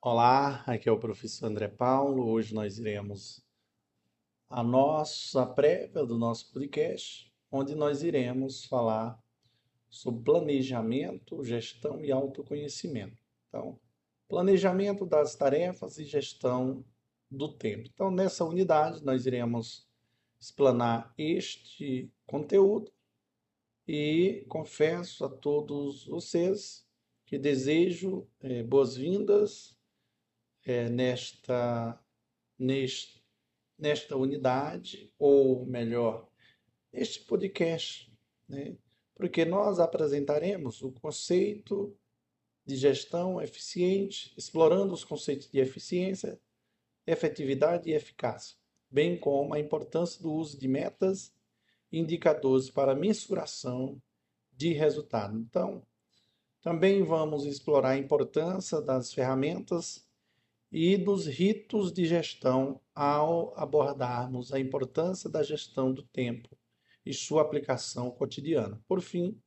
Olá, aqui é o professor André Paulo. Hoje nós iremos a nossa prévia do nosso podcast, onde nós iremos falar sobre planejamento, gestão e autoconhecimento. Então, planejamento das tarefas e gestão do tempo. Então, nessa unidade, nós iremos explanar este conteúdo e confesso a todos vocês que desejo eh, boas-vindas eh, nesta, neste, nesta unidade, ou melhor, neste podcast, né? porque nós apresentaremos o conceito de gestão eficiente, explorando os conceitos de eficiência, efetividade e eficácia, bem como a importância do uso de metas e indicadores para mensuração de resultado. Então, também vamos explorar a importância das ferramentas e dos ritos de gestão ao abordarmos a importância da gestão do tempo e sua aplicação cotidiana. Por fim,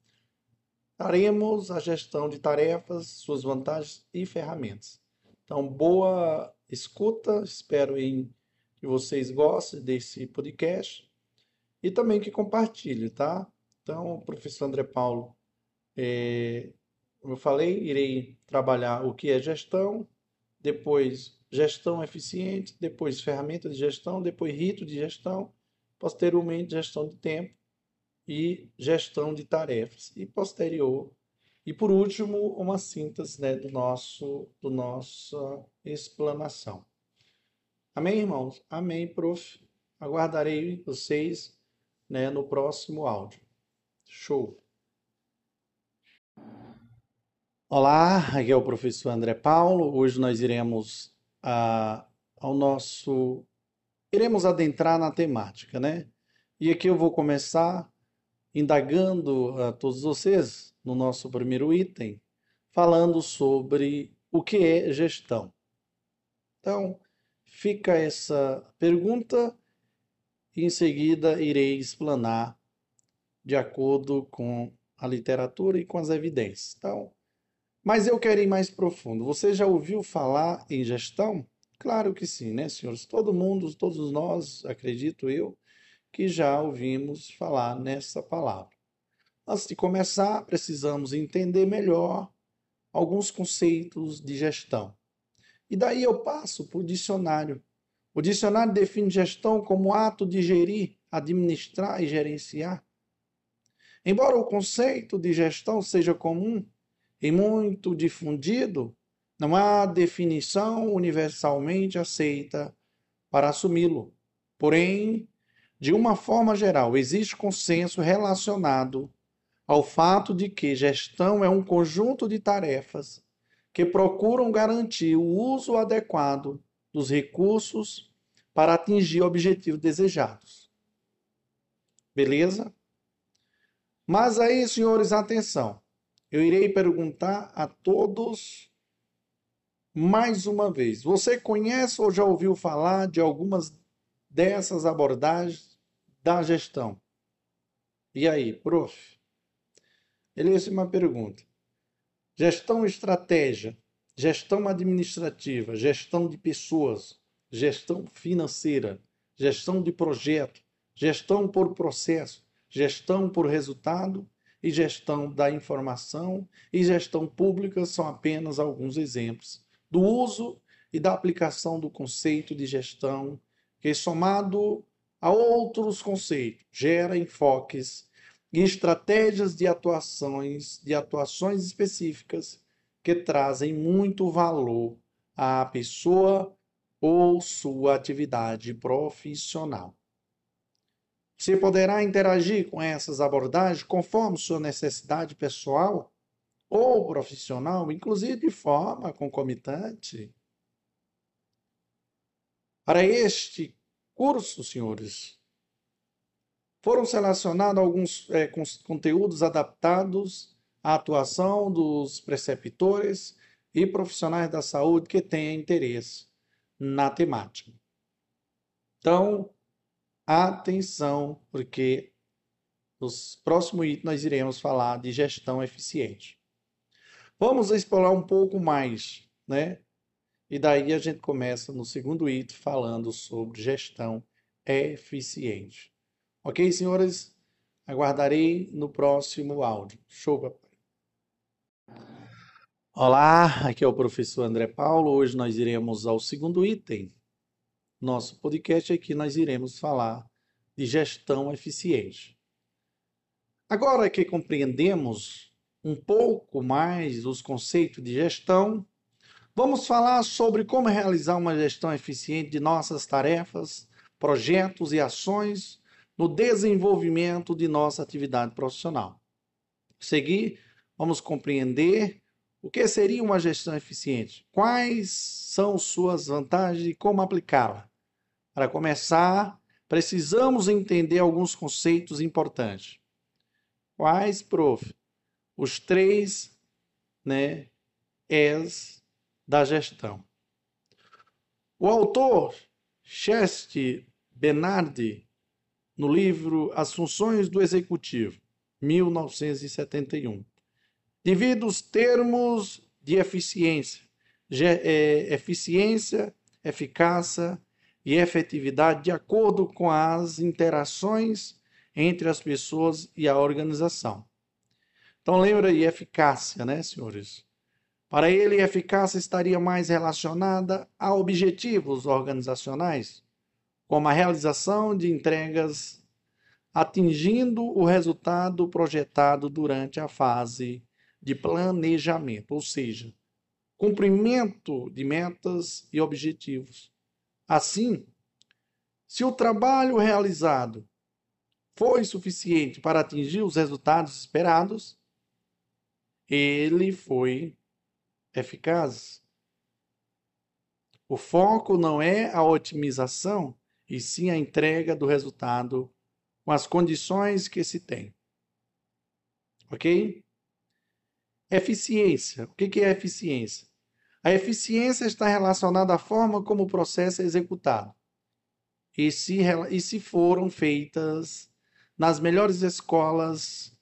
Faremos a gestão de tarefas, suas vantagens e ferramentas. Então, boa escuta, espero em que vocês gostem desse podcast e também que compartilhem, tá? Então, professor André Paulo, é, como eu falei, irei trabalhar o que é gestão, depois gestão eficiente, depois ferramenta de gestão, depois rito de gestão, posteriormente gestão de tempo e gestão de tarefas e posterior e por último uma síntese né, do nosso do nossa explanação. Amém, irmãos? Amém, prof. Aguardarei vocês né, no próximo áudio. Show! Olá, aqui é o professor André Paulo. Hoje nós iremos ah, ao nosso iremos adentrar na temática, né? E aqui eu vou começar indagando a todos vocês no nosso primeiro item, falando sobre o que é gestão. Então, fica essa pergunta e em seguida irei explanar de acordo com a literatura e com as evidências. Então, mas eu quero ir mais profundo. Você já ouviu falar em gestão? Claro que sim, né, senhores? Todo mundo, todos nós, acredito eu, que já ouvimos falar nessa palavra. Antes de começar, precisamos entender melhor alguns conceitos de gestão. E daí eu passo para o dicionário. O dicionário define gestão como ato de gerir, administrar e gerenciar. Embora o conceito de gestão seja comum e muito difundido, não há definição universalmente aceita para assumi-lo. Porém, de uma forma geral, existe consenso relacionado ao fato de que gestão é um conjunto de tarefas que procuram garantir o uso adequado dos recursos para atingir objetivos desejados. Beleza? Mas aí, senhores, atenção. Eu irei perguntar a todos mais uma vez. Você conhece ou já ouviu falar de algumas dessas abordagens da gestão. E aí, prof? Beleza, uma pergunta. Gestão estratégia, gestão administrativa, gestão de pessoas, gestão financeira, gestão de projeto, gestão por processo, gestão por resultado e gestão da informação e gestão pública são apenas alguns exemplos do uso e da aplicação do conceito de gestão que somado a outros conceitos, gera enfoques e estratégias de atuações, de atuações específicas que trazem muito valor à pessoa ou sua atividade profissional. Você poderá interagir com essas abordagens conforme sua necessidade pessoal ou profissional, inclusive de forma concomitante. Para este curso, senhores, foram selecionados alguns é, conteúdos adaptados à atuação dos preceptores e profissionais da saúde que tenham interesse na temática. Então, atenção, porque nos próximos itens nós iremos falar de gestão eficiente. Vamos explorar um pouco mais, né? E daí a gente começa no segundo item falando sobre gestão eficiente. Ok, senhores? Aguardarei no próximo áudio. Show, papai. Olá, aqui é o professor André Paulo. Hoje nós iremos ao segundo item. Nosso podcast aqui nós iremos falar de gestão eficiente. Agora que compreendemos um pouco mais os conceitos de gestão, vamos falar sobre como realizar uma gestão eficiente de nossas tarefas, projetos e ações no desenvolvimento de nossa atividade profissional. A seguir, vamos compreender o que seria uma gestão eficiente, quais são suas vantagens e como aplicá-la. Para começar, precisamos entender alguns conceitos importantes. Quais, prof? Os três né, es da gestão. O autor, Cheste Benardi, no livro As Funções do Executivo, 1971. Devido os termos de eficiência, é, eficiência, eficácia e efetividade de acordo com as interações entre as pessoas e a organização. Então lembra aí eficácia, né, senhores? Para ele, eficácia estaria mais relacionada a objetivos organizacionais, como a realização de entregas atingindo o resultado projetado durante a fase de planejamento, ou seja, cumprimento de metas e objetivos. Assim, se o trabalho realizado foi suficiente para atingir os resultados esperados, ele foi eficaz. O foco não é a otimização, e sim a entrega do resultado com as condições que se tem. Ok? Eficiência. O que é eficiência? A eficiência está relacionada à forma como o processo é executado e se, e se foram feitas nas melhores escolas,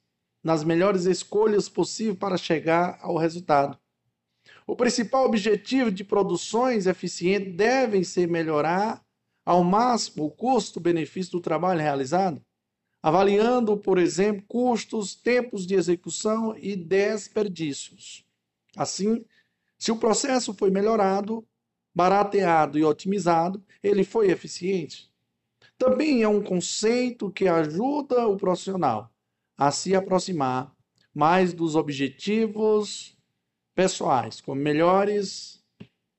nas melhores escolhas possíveis para chegar ao resultado. O principal objetivo de produções eficientes deve ser melhorar ao máximo o custo-benefício do trabalho realizado, avaliando, por exemplo, custos, tempos de execução e desperdícios. Assim, se o processo foi melhorado, barateado e otimizado, ele foi eficiente. Também é um conceito que ajuda o profissional a se aproximar mais dos objetivos pessoais, como melhores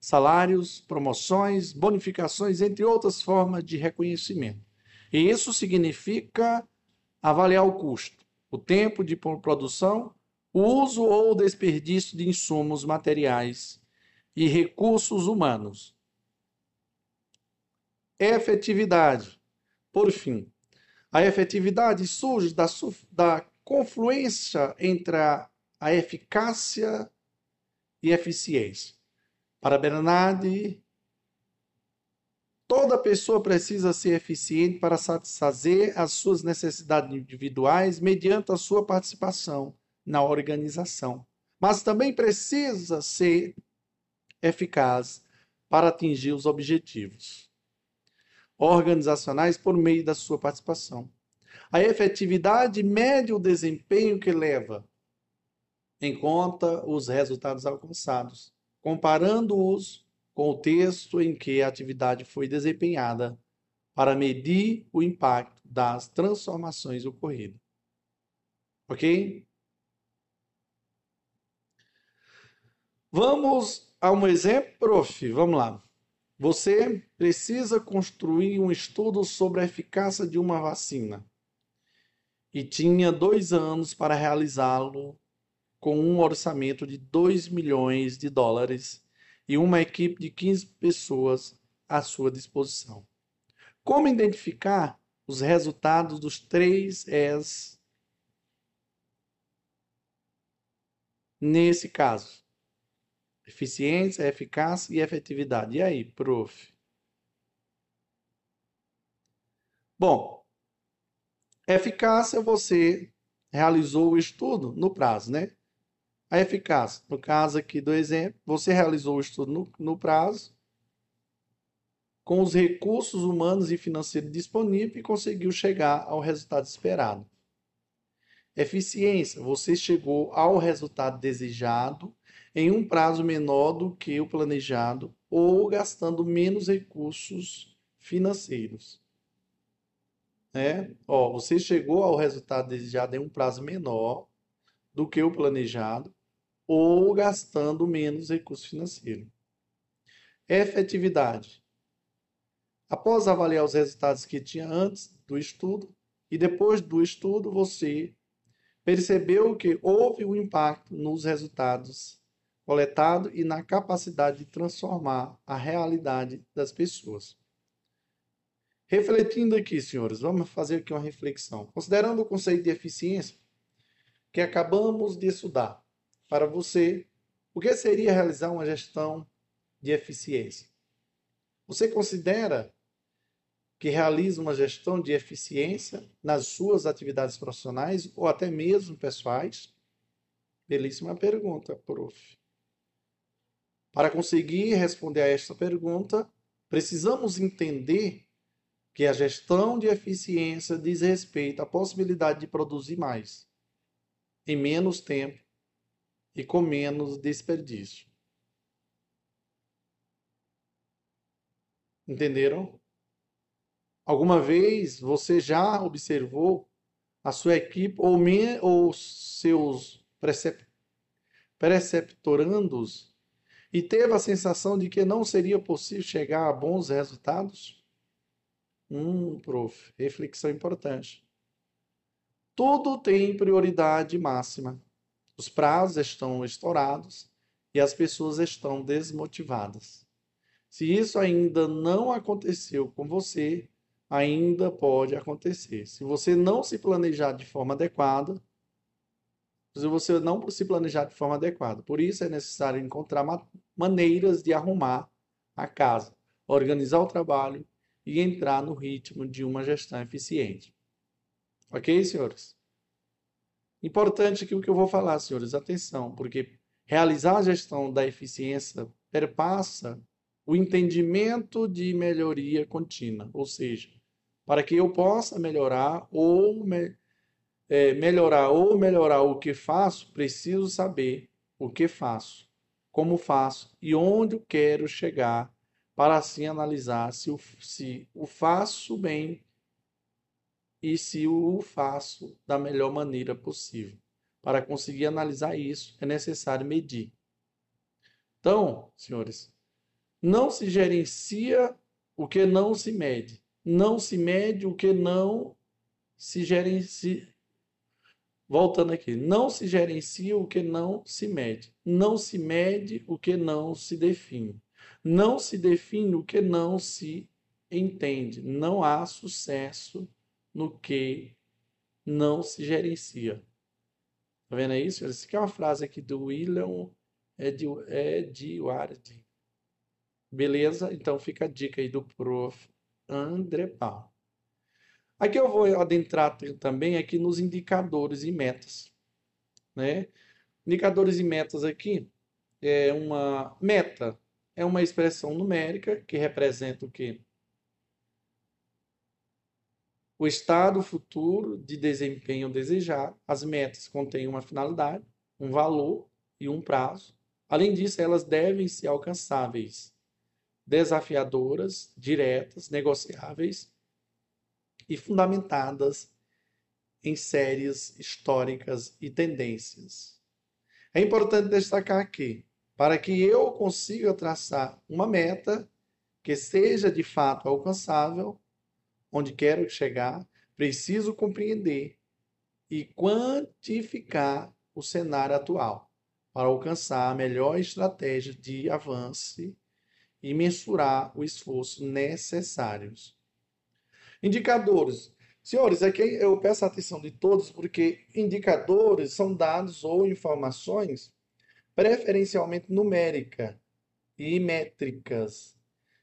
salários, promoções, bonificações, entre outras formas de reconhecimento. E isso significa avaliar o custo, o tempo de produção, o uso ou desperdício de insumos materiais e recursos humanos. Efetividade. Por fim, a efetividade surge da, da confluência entre a, a eficácia e eficiência. Para Bernardi, toda pessoa precisa ser eficiente para satisfazer as suas necessidades individuais mediante a sua participação na organização, mas também precisa ser eficaz para atingir os objetivos organizacionais por meio da sua participação. A efetividade mede o desempenho que leva em conta os resultados alcançados comparando-os com o texto em que a atividade foi desempenhada para medir o impacto das transformações ocorridas. Ok? Vamos a um exemplo, prof. Vamos lá. Você precisa construir um estudo sobre a eficácia de uma vacina e tinha dois anos para realizá-lo com um orçamento de 2 milhões de dólares e uma equipe de 15 pessoas à sua disposição. Como identificar os resultados dos três S nesse caso? Eficiência, eficácia e efetividade. E aí, prof? Bom, eficácia você realizou o estudo no prazo, né? A eficácia, no caso aqui do exemplo, você realizou o estudo no, no prazo, com os recursos humanos e financeiros disponíveis e conseguiu chegar ao resultado esperado. Eficiência, você chegou ao resultado desejado em um prazo menor do que o planejado ou gastando menos recursos financeiros. Né? Ó, você chegou ao resultado desejado em um prazo menor do que o planejado ou gastando menos recursos financeiros. Efetividade. Após avaliar os resultados que tinha antes do estudo e depois do estudo, você percebeu que houve um impacto nos resultados coletados e na capacidade de transformar a realidade das pessoas. Refletindo aqui, senhores, vamos fazer aqui uma reflexão. Considerando o conceito de eficiência que acabamos de estudar, para você, o que seria realizar uma gestão de eficiência? Você considera que realiza uma gestão de eficiência nas suas atividades profissionais ou até mesmo pessoais? Belíssima pergunta, prof. Para conseguir responder a esta pergunta, precisamos entender que a gestão de eficiência diz respeito à possibilidade de produzir mais, em menos tempo e com menos desperdício. Entenderam? Alguma vez você já observou a sua equipe ou, me, ou seus precep, preceptorandos e teve a sensação de que não seria possível chegar a bons resultados? Hum, prof, reflexão importante. Tudo tem prioridade máxima. Os prazos estão estourados e as pessoas estão desmotivadas. Se isso ainda não aconteceu com você, ainda pode acontecer. Se você não se planejar de forma adequada, se você não se planejar de forma adequada. Por isso é necessário encontrar maneiras de arrumar a casa, organizar o trabalho e entrar no ritmo de uma gestão eficiente. Ok, senhores? Importante que o que eu vou falar, senhores, atenção, porque realizar a gestão da eficiência perpassa o entendimento de melhoria contínua, ou seja, para que eu possa melhorar ou me, é, melhorar ou melhorar o que faço, preciso saber o que faço, como faço e onde quero chegar para assim analisar se o, se o faço bem e se o faço da melhor maneira possível. Para conseguir analisar isso, é necessário medir. Então, senhores, não se gerencia o que não se mede. Não se mede o que não se gerencia. Voltando aqui, não se gerencia o que não se mede. Não se mede o que não se define. Não se define o que não se entende. Não há sucesso no que não se gerencia. Tá vendo isso? Essa aqui é uma frase aqui do William Edward. Beleza? Então fica a dica aí do prof. André Paulo. Aqui eu vou adentrar também aqui nos indicadores e metas. Né? Indicadores e metas aqui é uma meta é uma expressão numérica que representa o quê? O estado futuro de desempenho desejado. As metas contêm uma finalidade, um valor e um prazo. Além disso, elas devem ser alcançáveis, desafiadoras, diretas, negociáveis e fundamentadas em séries históricas e tendências. É importante destacar que para que eu consiga traçar uma meta que seja de fato alcançável, onde quero chegar, preciso compreender e quantificar o cenário atual para alcançar a melhor estratégia de avanço e mensurar o esforço necessários. Indicadores. Senhores, aqui eu peço a atenção de todos porque indicadores são dados ou informações preferencialmente numérica e métricas,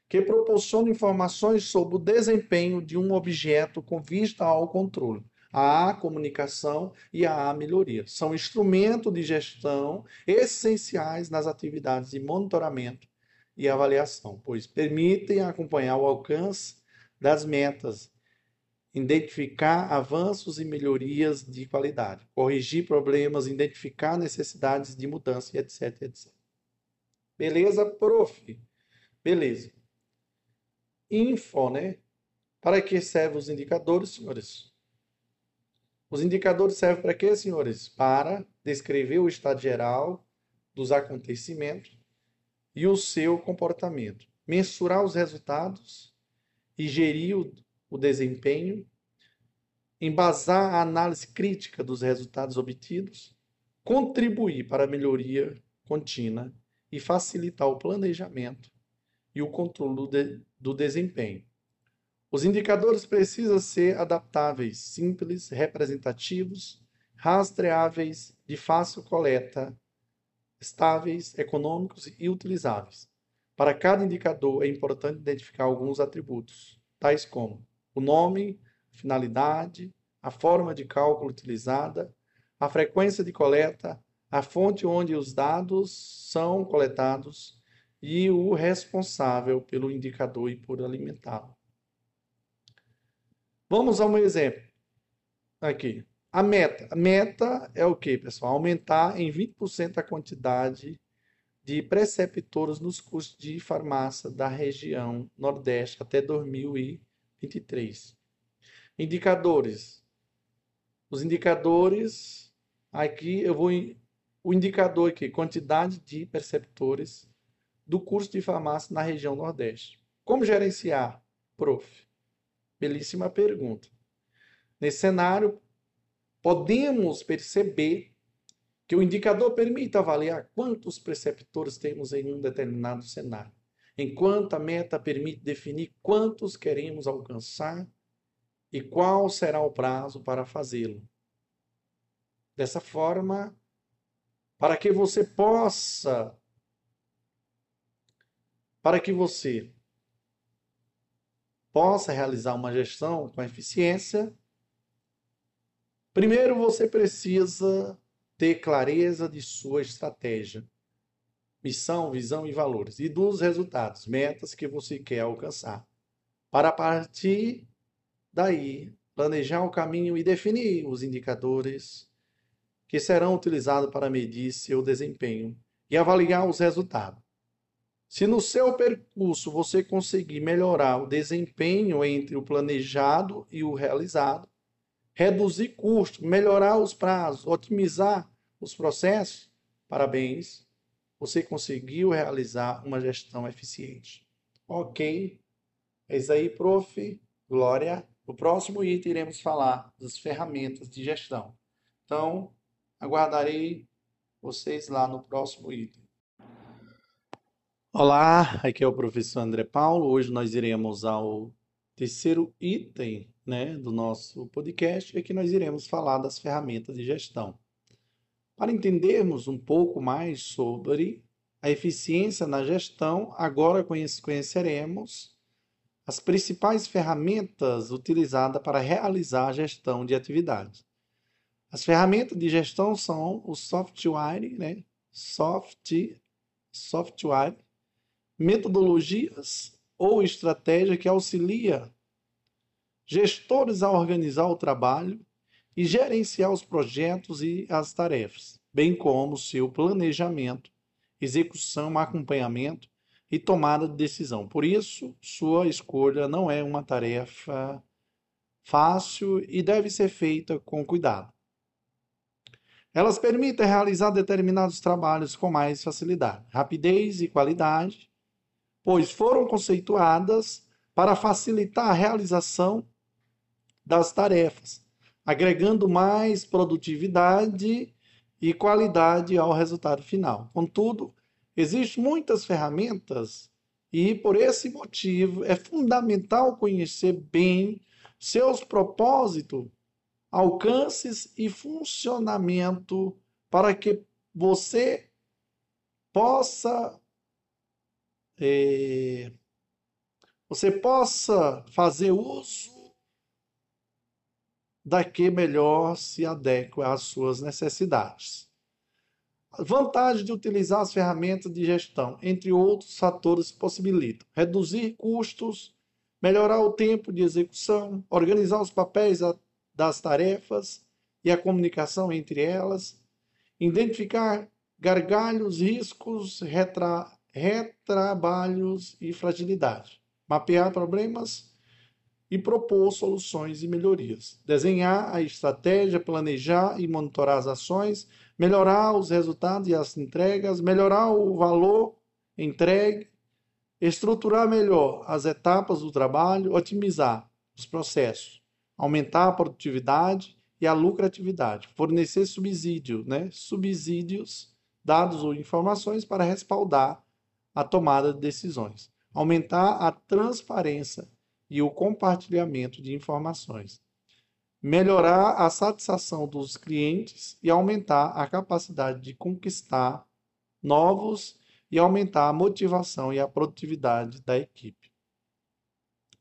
que proporcionam informações sobre o desempenho de um objeto com vista ao controle. a comunicação e a melhoria. São instrumentos de gestão essenciais nas atividades de monitoramento e avaliação, pois permitem acompanhar o alcance das metas, identificar avanços e melhorias de qualidade, corrigir problemas, identificar necessidades de mudança, etc, etc. Beleza, prof? Beleza. Info, né? Para que servem os indicadores, senhores? Os indicadores servem para quê, senhores? Para descrever o estado geral dos acontecimentos e o seu comportamento, mensurar os resultados e gerir o, o desempenho, embasar a análise crítica dos resultados obtidos, contribuir para a melhoria contínua e facilitar o planejamento e o controle de, do desempenho. Os indicadores precisam ser adaptáveis, simples, representativos, rastreáveis, de fácil coleta, estáveis, econômicos e utilizáveis. Para cada indicador é importante identificar alguns atributos, tais como o nome, finalidade, a forma de cálculo utilizada, a frequência de coleta, a fonte onde os dados são coletados e o responsável pelo indicador e por alimentá-lo. Vamos a um exemplo. Aqui. A meta. A meta é o que, pessoal? Aumentar em 20% a quantidade de preceptores nos cursos de farmácia da região Nordeste até 2023. Indicadores. Os indicadores, aqui eu vou. O indicador aqui, quantidade de preceptores do curso de farmácia na região Nordeste. Como gerenciar, prof? Belíssima pergunta. Nesse cenário, podemos perceber que o indicador permite avaliar quantos preceptores temos em um determinado cenário, enquanto a meta permite definir quantos queremos alcançar e qual será o prazo para fazê-lo. Dessa forma, para que você possa para que você possa realizar uma gestão com eficiência, primeiro você precisa ter clareza de sua estratégia, missão, visão e valores e dos resultados, metas que você quer alcançar. Para partir daí, planejar o caminho e definir os indicadores que serão utilizados para medir seu desempenho e avaliar os resultados. Se no seu percurso você conseguir melhorar o desempenho entre o planejado e o realizado, reduzir custos, melhorar os prazos, otimizar os processos, parabéns, você conseguiu realizar uma gestão eficiente. Ok, é isso aí, prof. Glória. No próximo item iremos falar das ferramentas de gestão. Então, aguardarei vocês lá no próximo item. Olá, aqui é o professor André Paulo. Hoje nós iremos ao terceiro item né, do nosso podcast, e aqui nós iremos falar das ferramentas de gestão. Para entendermos um pouco mais sobre a eficiência na gestão, agora conheceremos as principais ferramentas utilizadas para realizar a gestão de atividades. As ferramentas de gestão são o software, né? Soft, software metodologias ou estratégia que auxilia gestores a organizar o trabalho e gerenciar os projetos e as tarefas, bem como seu planejamento, execução, acompanhamento e tomada de decisão. Por isso, sua escolha não é uma tarefa fácil e deve ser feita com cuidado. Elas permitem realizar determinados trabalhos com mais facilidade, rapidez e qualidade, pois foram conceituadas para facilitar a realização das tarefas, agregando mais produtividade e qualidade ao resultado final. Contudo, existem muitas ferramentas e, por esse motivo, é fundamental conhecer bem seus propósitos, alcances e funcionamento para que você possa é, você possa fazer uso da que melhor se adequa às suas necessidades. Vantagem de utilizar as ferramentas de gestão, entre outros fatores, possibilitam reduzir custos, melhorar o tempo de execução, organizar os papéis das tarefas e a comunicação entre elas, identificar gargalhos, riscos, retra, retrabalhos e fragilidade, mapear problemas e propor soluções e melhorias, desenhar a estratégia, planejar e monitorar as ações, melhorar os resultados e as entregas, melhorar o valor entregue, estruturar melhor as etapas do trabalho, otimizar os processos, aumentar a produtividade e a lucratividade, fornecer subsídio, né? subsídios, dados ou informações para respaldar a tomada de decisões, aumentar a transparência e o compartilhamento de informações, melhorar a satisfação dos clientes e aumentar a capacidade de conquistar novos e aumentar a motivação e a produtividade da equipe.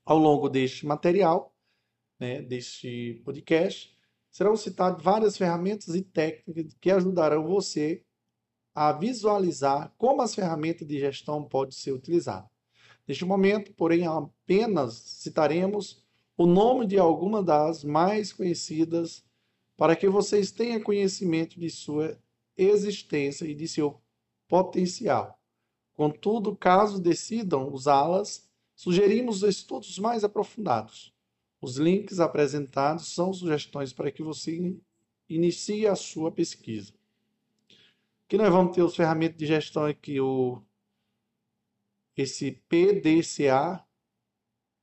Ao longo deste material, né, deste podcast, serão citadas várias ferramentas e técnicas que ajudarão você a visualizar como as ferramentas de gestão podem ser utilizadas. Neste momento, porém, apenas citaremos o nome de alguma das mais conhecidas para que vocês tenham conhecimento de sua existência e de seu potencial. Contudo, caso decidam usá-las, sugerimos estudos mais aprofundados. Os links apresentados são sugestões para que você inicie a sua pesquisa. Aqui nós vamos ter os ferramentas de gestão aqui, o esse PDCA,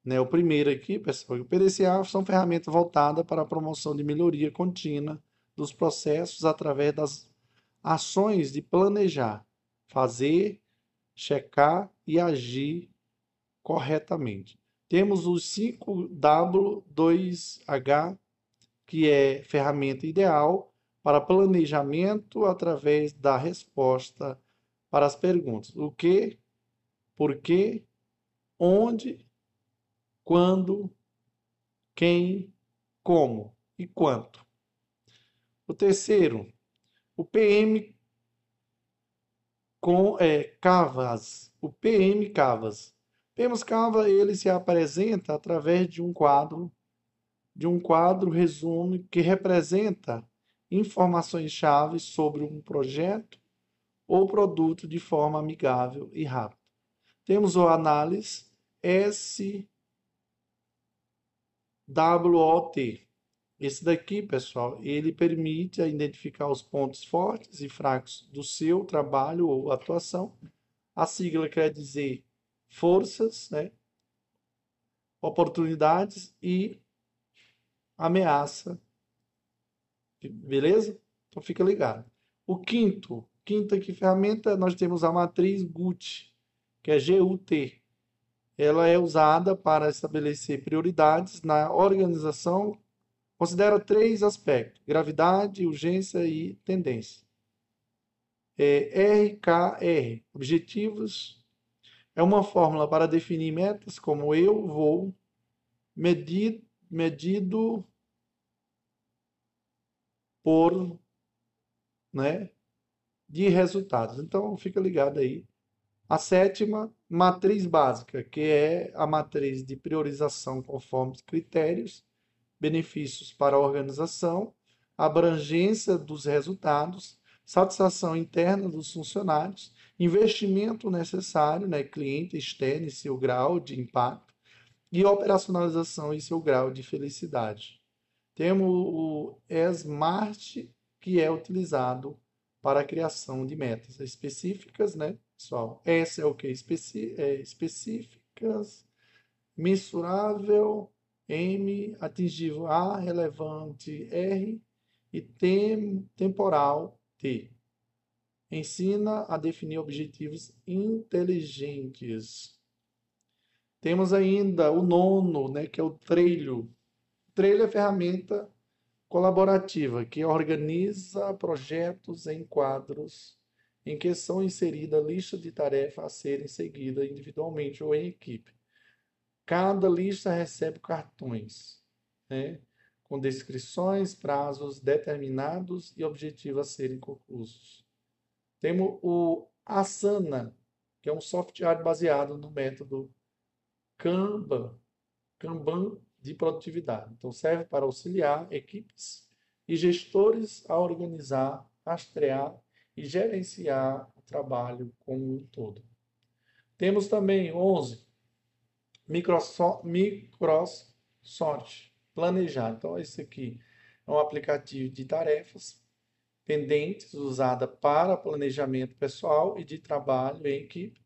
né, o primeiro aqui, pessoal, o PDCA são ferramentas voltadas para a promoção de melhoria contínua dos processos através das ações de planejar, fazer, checar e agir corretamente. Temos o 5W2H, que é ferramenta ideal para planejamento através da resposta para as perguntas: o que, por quê, onde, quando, quem, como e quanto. O terceiro, o PM com é, Cavas, o PM Cavas. PM Cava ele se apresenta através de um quadro, de um quadro resumo que representa informações chave sobre um projeto ou produto de forma amigável e rápida. Temos o análise SWOT. Esse daqui, pessoal, ele permite identificar os pontos fortes e fracos do seu trabalho ou atuação. A sigla quer dizer forças, né? oportunidades e ameaça. Beleza? Então fica ligado. O quinto, quinta aqui ferramenta, nós temos a matriz GUT, que é GUT. Ela é usada para estabelecer prioridades na organização. Considera três aspectos: gravidade, urgência e tendência. É RKR, objetivos. É uma fórmula para definir metas como eu vou, medido, medido por, né, de resultados. Então, fica ligado aí a sétima, matriz básica, que é a matriz de priorização conforme critérios, benefícios para a organização, abrangência dos resultados, satisfação interna dos funcionários, investimento necessário, né, cliente externo e seu grau de impacto, e operacionalização e seu grau de felicidade. Temos o SMART, que é utilizado para a criação de metas específicas, né, pessoal? S é o que? Especi é, específicas, mensurável, M, atingível A, relevante R e tem, temporal T. Ensina a definir objetivos inteligentes. Temos ainda o nono, né, que é o trilho. O trilho é a ferramenta colaborativa que organiza projetos em quadros em que são inseridas listas de tarefas a serem seguidas individualmente ou em equipe. Cada lista recebe cartões, né? com descrições, prazos determinados e objetivos a serem concluídos. Temos o Asana, que é um software baseado no método Kanban, Kanban de produtividade. Então, serve para auxiliar equipes e gestores a organizar, rastrear e gerenciar o trabalho como um todo. Temos também 11, Microsoft, Planejar. Então, esse aqui é um aplicativo de tarefas pendentes usada para planejamento pessoal e de trabalho em equipe,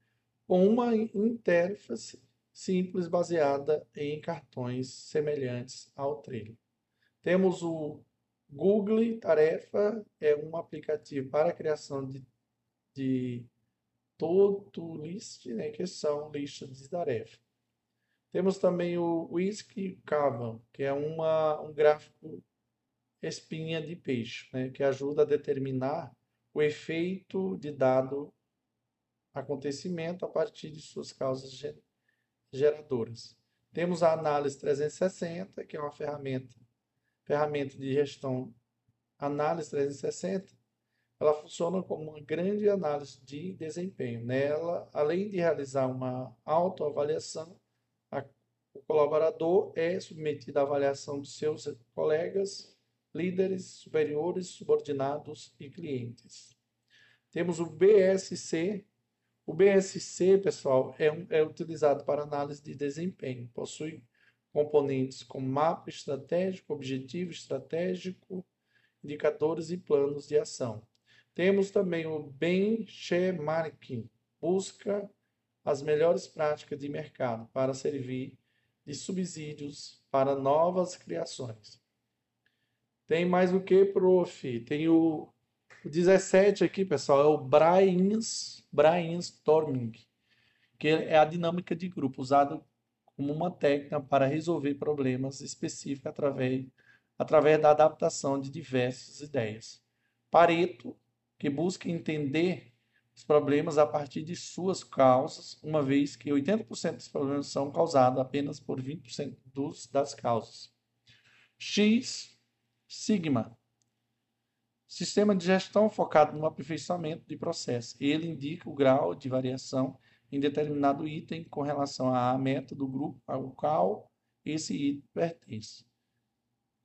com uma interface simples baseada em cartões semelhantes ao Trello. Temos o Google Tarefa, é um aplicativo para a criação de, de todo list, né, que são listas de tarefas. Temos também o Whisky Carbon, que é uma, um gráfico espinha de peixe, né, que ajuda a determinar o efeito de dado acontecimento a partir de suas causas geradoras. Temos a análise 360, que é uma ferramenta, ferramenta de gestão análise 360. Ela funciona como uma grande análise de desempenho. Nela, além de realizar uma autoavaliação, a, o colaborador é submetido à avaliação de seus colegas, líderes, superiores, subordinados e clientes. Temos o BSC, o BSC, pessoal, é, um, é utilizado para análise de desempenho. Possui componentes como mapa estratégico, objetivo estratégico, indicadores e planos de ação. Temos também o benchmarking, busca as melhores práticas de mercado para servir de subsídios para novas criações. Tem mais o que, prof? Tem o o 17 aqui, pessoal, é o brainstorming, que é a dinâmica de grupo, usada como uma técnica para resolver problemas específicos através, através da adaptação de diversas ideias. Pareto, que busca entender os problemas a partir de suas causas, uma vez que 80% dos problemas são causados apenas por 20% dos, das causas. X, Sigma, Sistema de gestão focado no aperfeiçoamento de processo. Ele indica o grau de variação em determinado item com relação à meta do grupo ao qual esse item pertence.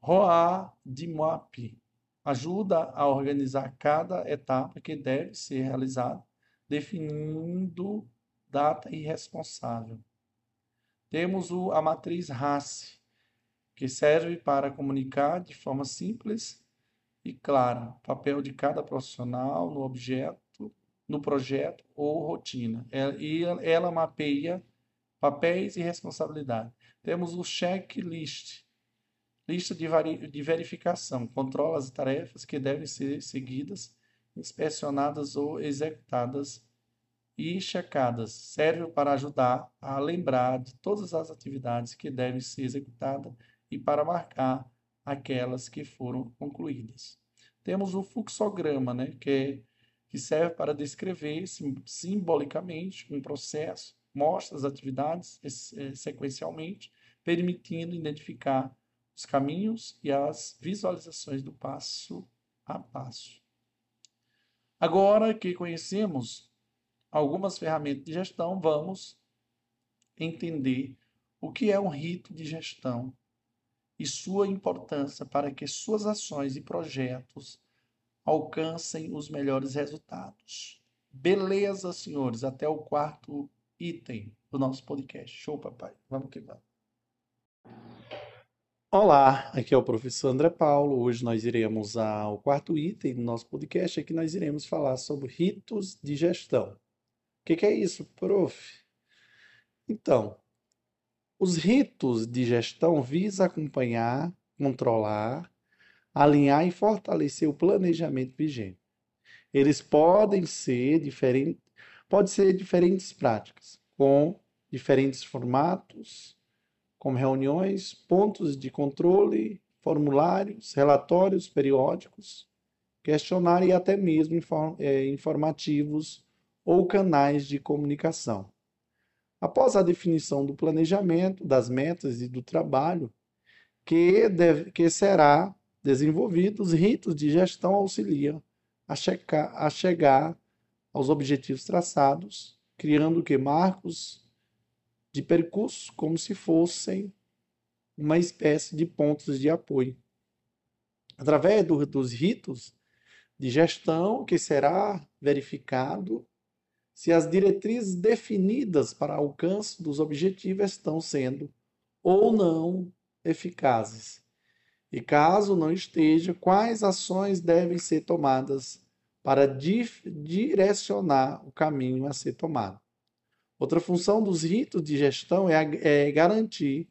ROA de MAP ajuda a organizar cada etapa que deve ser realizada, definindo data e responsável. Temos o, a matriz RACE, que serve para comunicar de forma simples e clara papel de cada profissional no objeto, no projeto ou rotina. E ela mapeia papéis e responsabilidade. Temos o checklist, lista de, de verificação, controla as tarefas que devem ser seguidas, inspecionadas ou executadas e checadas. Serve para ajudar a lembrar de todas as atividades que devem ser executadas e para marcar aquelas que foram concluídas. Temos o fluxograma, né, que, é, que serve para descrever simbolicamente um processo, mostra as atividades eh, sequencialmente, permitindo identificar os caminhos e as visualizações do passo a passo. Agora que conhecemos algumas ferramentas de gestão, vamos entender o que é um rito de gestão e sua importância para que suas ações e projetos alcancem os melhores resultados. Beleza, senhores, até o quarto item do nosso podcast. Show, papai. Vamos que vamos. Olá, aqui é o professor André Paulo. Hoje nós iremos ao quarto item do nosso podcast. Aqui nós iremos falar sobre ritos de gestão. O que, que é isso, prof? Então, os ritos de gestão visam acompanhar, controlar, alinhar e fortalecer o planejamento vigente. Eles podem ser diferentes, pode ser diferentes práticas, com diferentes formatos, como reuniões, pontos de controle, formulários, relatórios periódicos, questionário e até mesmo é, informativos ou canais de comunicação. Após a definição do planejamento, das metas e do trabalho, que, deve, que será desenvolvido, os ritos de gestão auxiliam a, checar, a chegar aos objetivos traçados, criando que marcos de percurso como se fossem uma espécie de pontos de apoio. Através do, dos ritos de gestão, que será verificado se as diretrizes definidas para alcance dos objetivos estão sendo ou não eficazes. E caso não esteja, quais ações devem ser tomadas para direcionar o caminho a ser tomado. Outra função dos ritos de gestão é, é garantir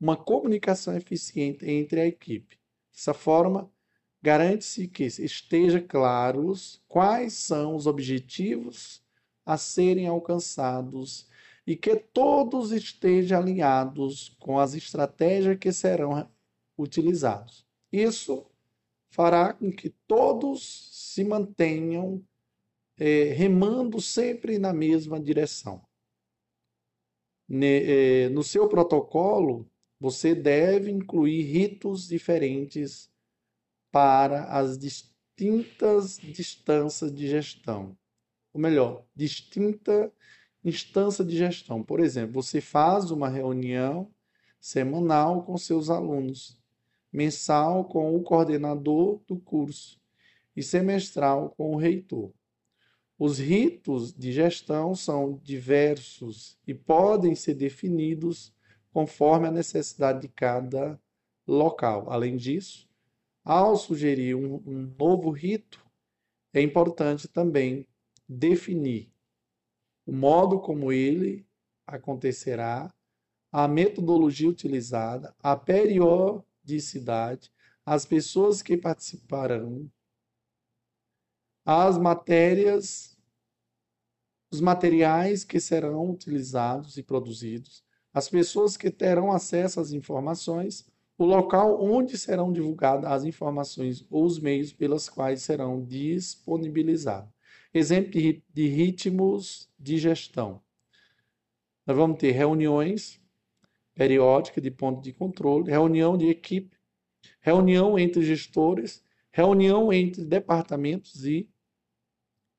uma comunicação eficiente entre a equipe. Dessa forma, garante-se que esteja claros quais são os objetivos a serem alcançados e que todos estejam alinhados com as estratégias que serão utilizados. Isso fará com que todos se mantenham é, remando sempre na mesma direção. Ne, é, no seu protocolo, você deve incluir ritos diferentes para as distintas distâncias de gestão. Ou melhor, distinta instância de gestão. Por exemplo, você faz uma reunião semanal com seus alunos, mensal com o coordenador do curso e semestral com o reitor. Os ritos de gestão são diversos e podem ser definidos conforme a necessidade de cada local. Além disso, ao sugerir um, um novo rito, é importante também definir o modo como ele acontecerá, a metodologia utilizada, a periodicidade, as pessoas que participarão, as matérias, os materiais que serão utilizados e produzidos, as pessoas que terão acesso às informações, o local onde serão divulgadas as informações ou os meios pelos quais serão disponibilizados. Exemplo de ritmos de gestão. Nós vamos ter reuniões periódicas de ponto de controle, reunião de equipe, reunião entre gestores, reunião entre departamentos e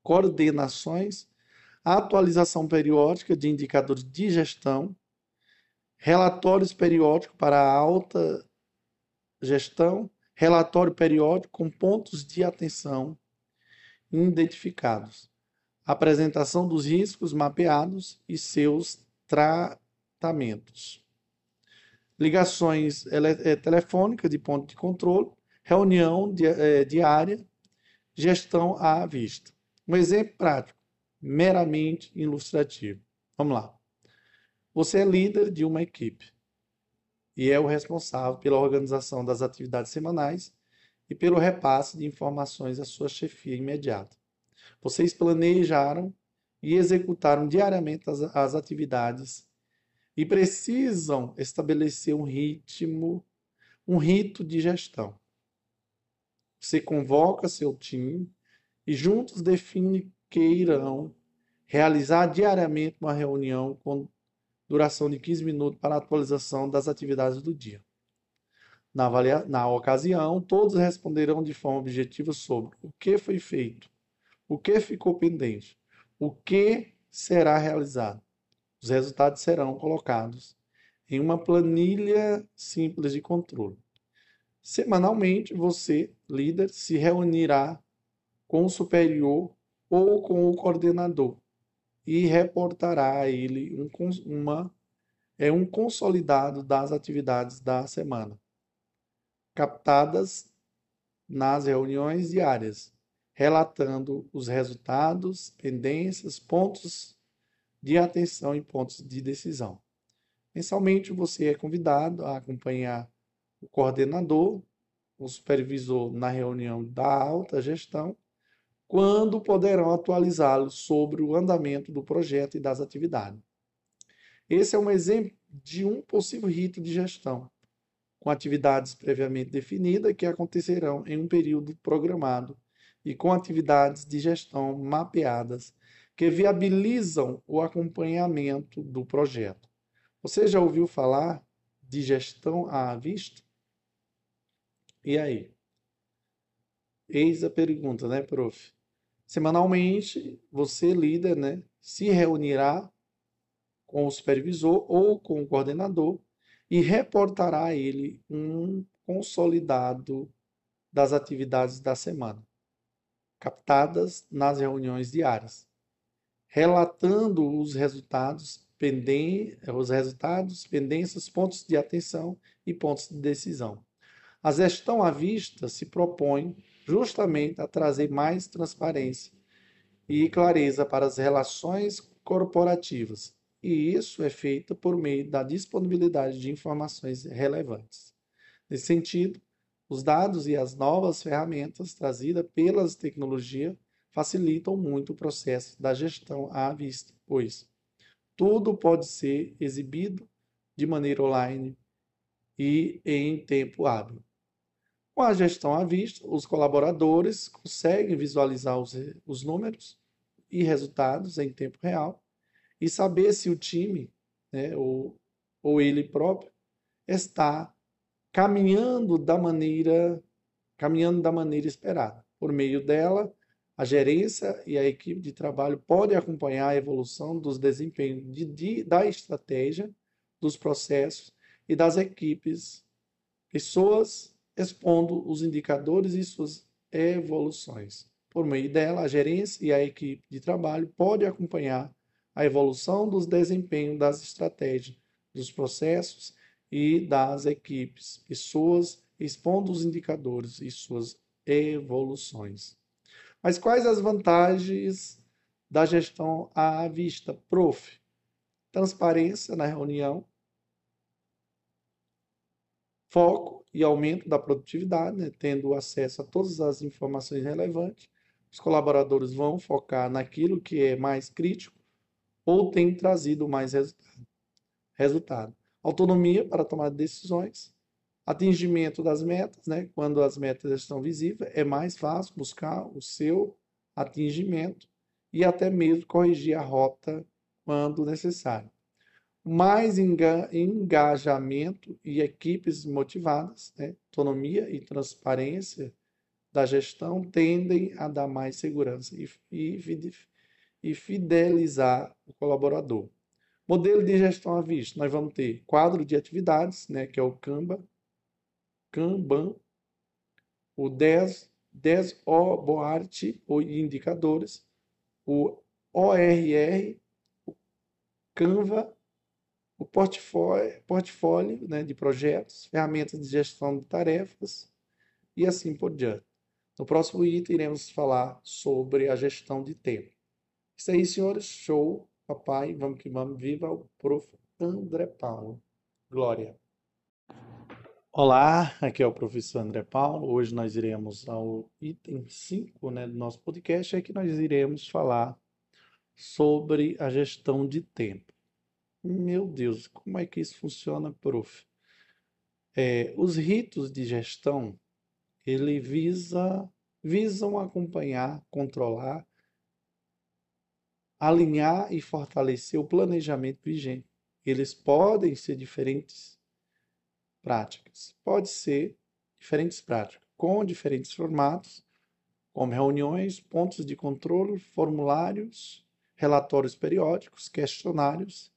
coordenações, atualização periódica de indicadores de gestão, relatórios periódicos para alta gestão, relatório periódico com pontos de atenção identificados, apresentação dos riscos mapeados e seus tratamentos, ligações eh, telefônicas de ponto de controle, reunião eh, diária, gestão à vista. Um exemplo prático, meramente ilustrativo. Vamos lá. Você é líder de uma equipe e é o responsável pela organização das atividades semanais e pelo repasse de informações à sua chefia imediata. Vocês planejaram e executaram diariamente as, as atividades e precisam estabelecer um ritmo, um rito de gestão. Você convoca seu time e juntos define que irão realizar diariamente uma reunião com duração de 15 minutos para atualização das atividades do dia. Na, avalia... Na ocasião, todos responderão de forma objetiva sobre o que foi feito, o que ficou pendente, o que será realizado. Os resultados serão colocados em uma planilha simples de controle. Semanalmente, você, líder, se reunirá com o superior ou com o coordenador e reportará a ele um, uma, é um consolidado das atividades da semana captadas nas reuniões diárias, relatando os resultados, pendências, pontos de atenção e pontos de decisão. Mensalmente, você é convidado a acompanhar o coordenador, o supervisor na reunião da alta gestão, quando poderão atualizá-lo sobre o andamento do projeto e das atividades. Esse é um exemplo de um possível rito de gestão com atividades previamente definidas que acontecerão em um período programado e com atividades de gestão mapeadas que viabilizam o acompanhamento do projeto. Você já ouviu falar de gestão à vista? E aí? Eis a pergunta, né, prof? Semanalmente, você, líder, né, se reunirá com o supervisor ou com o coordenador e reportará a ele um consolidado das atividades da semana, captadas nas reuniões diárias, relatando os resultados, penden os resultados, pendências, pontos de atenção e pontos de decisão. A gestão à vista se propõe justamente a trazer mais transparência e clareza para as relações corporativas, e isso é feito por meio da disponibilidade de informações relevantes. Nesse sentido, os dados e as novas ferramentas trazidas pelas tecnologias facilitam muito o processo da gestão à vista, pois tudo pode ser exibido de maneira online e em tempo hábil. Com a gestão à vista, os colaboradores conseguem visualizar os, os números e resultados em tempo real e saber se o time, né, ou, ou ele próprio, está caminhando da maneira caminhando da maneira esperada. Por meio dela, a gerência e a equipe de trabalho podem acompanhar a evolução dos desempenhos de, de, da estratégia, dos processos e das equipes, pessoas expondo os indicadores e suas evoluções. Por meio dela, a gerência e a equipe de trabalho podem acompanhar a evolução dos desempenhos das estratégias, dos processos e das equipes, pessoas expondo os indicadores e suas evoluções. Mas quais as vantagens da gestão à vista? Prof. Transparência na reunião, foco e aumento da produtividade, né, tendo acesso a todas as informações relevantes. Os colaboradores vão focar naquilo que é mais crítico ou tem trazido mais resultado. resultado. Autonomia para tomar decisões, atingimento das metas, né? quando as metas estão visíveis, é mais fácil buscar o seu atingimento e até mesmo corrigir a rota quando necessário mais engajamento e equipes motivadas, né? autonomia e transparência da gestão tendem a dar mais segurança e, e, e fidelizar o colaborador. Modelo de gestão à vista, nós vamos ter quadro de atividades, né, que é o Kanban, Kanban, o 10, 10 O Boart, ou indicadores, o ORR, o Canva o portfólio, portfólio né, de projetos, ferramentas de gestão de tarefas e assim por diante. No próximo item, iremos falar sobre a gestão de tempo. Isso aí, senhores. Show. Papai, vamos que vamos. Viva o prof. André Paulo. Glória. Olá, aqui é o professor André Paulo. Hoje nós iremos ao item 5 né, do nosso podcast, é que nós iremos falar sobre a gestão de tempo. Meu Deus, como é que isso funciona, prof? É, os ritos de gestão, ele visa, visam acompanhar, controlar, alinhar e fortalecer o planejamento vigente. Eles podem ser diferentes práticas. Pode ser diferentes práticas, com diferentes formatos, como reuniões, pontos de controle, formulários, relatórios periódicos, questionários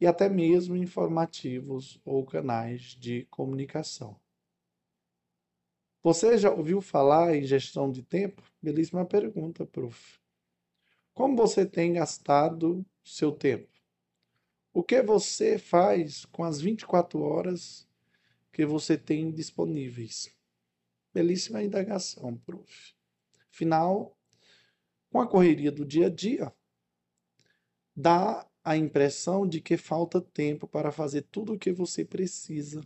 e até mesmo informativos ou canais de comunicação. Você já ouviu falar em gestão de tempo? Belíssima pergunta, prof. Como você tem gastado seu tempo? O que você faz com as 24 horas que você tem disponíveis? Belíssima indagação, prof. Afinal, com a correria do dia a dia, dá a impressão de que falta tempo para fazer tudo o que você precisa.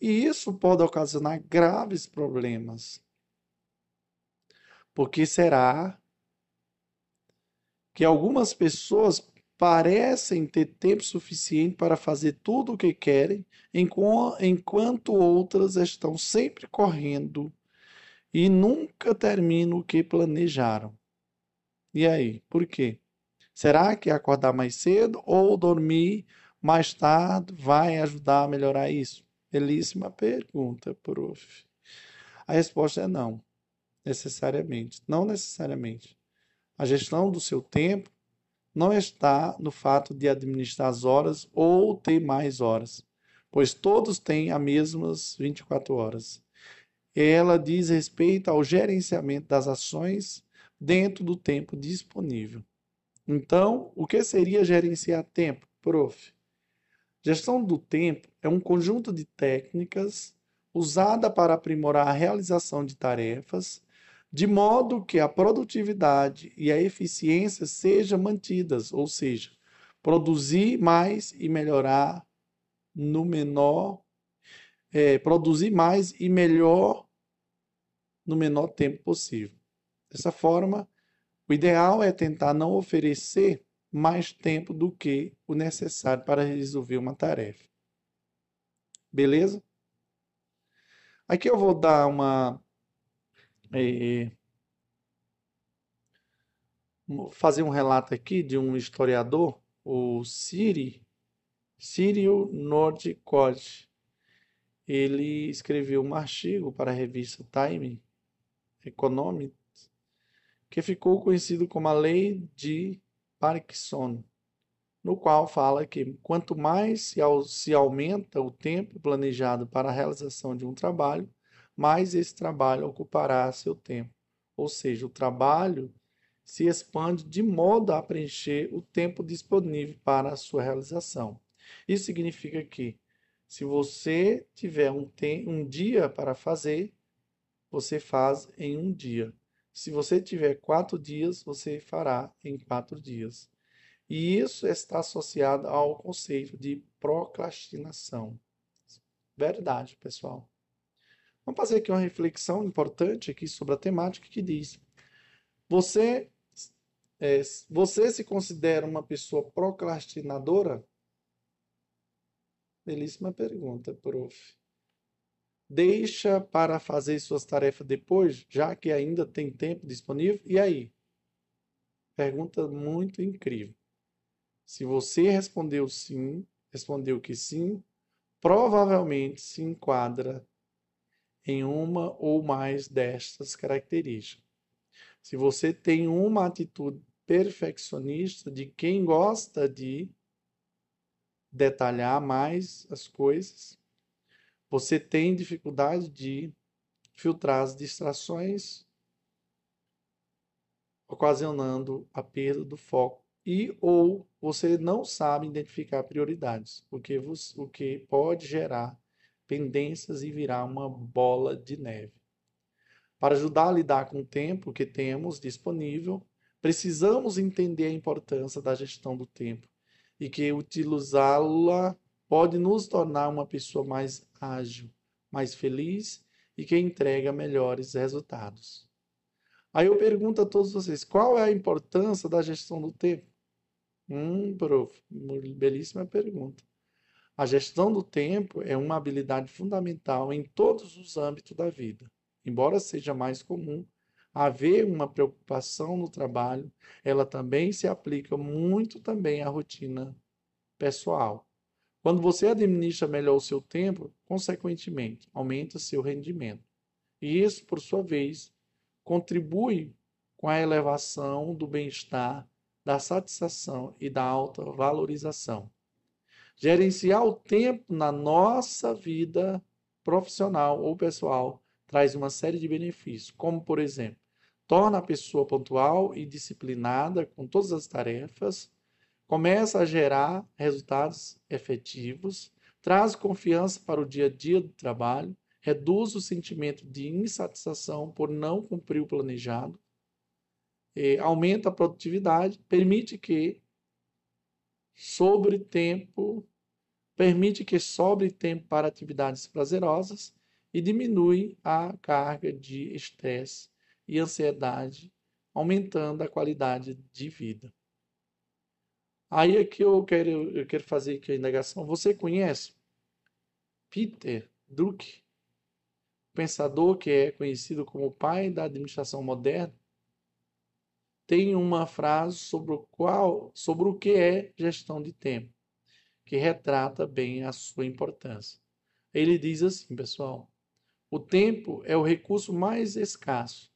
E isso pode ocasionar graves problemas. Porque será que algumas pessoas parecem ter tempo suficiente para fazer tudo o que querem, enquanto outras estão sempre correndo e nunca terminam o que planejaram. E aí, por quê? Será que acordar mais cedo ou dormir mais tarde vai ajudar a melhorar isso? Belíssima pergunta, prof. A resposta é não, necessariamente. Não necessariamente. A gestão do seu tempo não está no fato de administrar as horas ou ter mais horas, pois todos têm as mesmas 24 horas. Ela diz respeito ao gerenciamento das ações dentro do tempo disponível. Então, o que seria gerenciar tempo, prof? Gestão do tempo é um conjunto de técnicas usada para aprimorar a realização de tarefas, de modo que a produtividade e a eficiência sejam mantidas, ou seja, produzir mais e melhorar no menor, é, produzir mais e melhor no menor tempo possível. Dessa forma, o ideal é tentar não oferecer mais tempo do que o necessário para resolver uma tarefa. Beleza? Aqui eu vou dar uma. É, fazer um relato aqui de um historiador, o Siri, Círio Nordicote. Ele escreveu um artigo para a revista Time Economics que ficou conhecido como a Lei de Parkinson, no qual fala que quanto mais se aumenta o tempo planejado para a realização de um trabalho, mais esse trabalho ocupará seu tempo. Ou seja, o trabalho se expande de modo a preencher o tempo disponível para a sua realização. Isso significa que, se você tiver um, um dia para fazer, você faz em um dia. Se você tiver quatro dias, você fará em quatro dias. E isso está associado ao conceito de procrastinação. Verdade, pessoal. Vamos fazer aqui uma reflexão importante aqui sobre a temática que diz: você é, você se considera uma pessoa procrastinadora? Belíssima pergunta, prof deixa para fazer suas tarefas depois, já que ainda tem tempo disponível? E aí? Pergunta muito incrível. Se você respondeu sim, respondeu que sim, provavelmente se enquadra em uma ou mais destas características. Se você tem uma atitude perfeccionista de quem gosta de detalhar mais as coisas, você tem dificuldade de filtrar as distrações, ocasionando a perda do foco e ou você não sabe identificar prioridades, o que, o que pode gerar pendências e virar uma bola de neve. Para ajudar a lidar com o tempo que temos disponível, precisamos entender a importância da gestão do tempo e que utilizá-la pode nos tornar uma pessoa mais ágil, mais feliz e que entrega melhores resultados. Aí eu pergunto a todos vocês, qual é a importância da gestão do tempo? Hum, prof, belíssima pergunta. A gestão do tempo é uma habilidade fundamental em todos os âmbitos da vida. Embora seja mais comum haver uma preocupação no trabalho, ela também se aplica muito também à rotina pessoal. Quando você administra melhor o seu tempo, consequentemente, aumenta seu rendimento. E isso, por sua vez, contribui com a elevação do bem-estar, da satisfação e da alta valorização. Gerenciar o tempo na nossa vida profissional ou pessoal traz uma série de benefícios, como, por exemplo, torna a pessoa pontual e disciplinada com todas as tarefas, começa a gerar resultados efetivos, traz confiança para o dia a dia do trabalho, reduz o sentimento de insatisfação por não cumprir o planejado, aumenta a produtividade, permite que sobre tempo, permite que sobre tempo para atividades prazerosas e diminui a carga de estresse e ansiedade, aumentando a qualidade de vida. Aí é que eu quero, eu quero fazer aqui a indagação. Você conhece Peter Drucker, pensador que é conhecido como o pai da administração moderna? Tem uma frase sobre o qual, sobre o que é gestão de tempo, que retrata bem a sua importância. Ele diz assim, pessoal: O tempo é o recurso mais escasso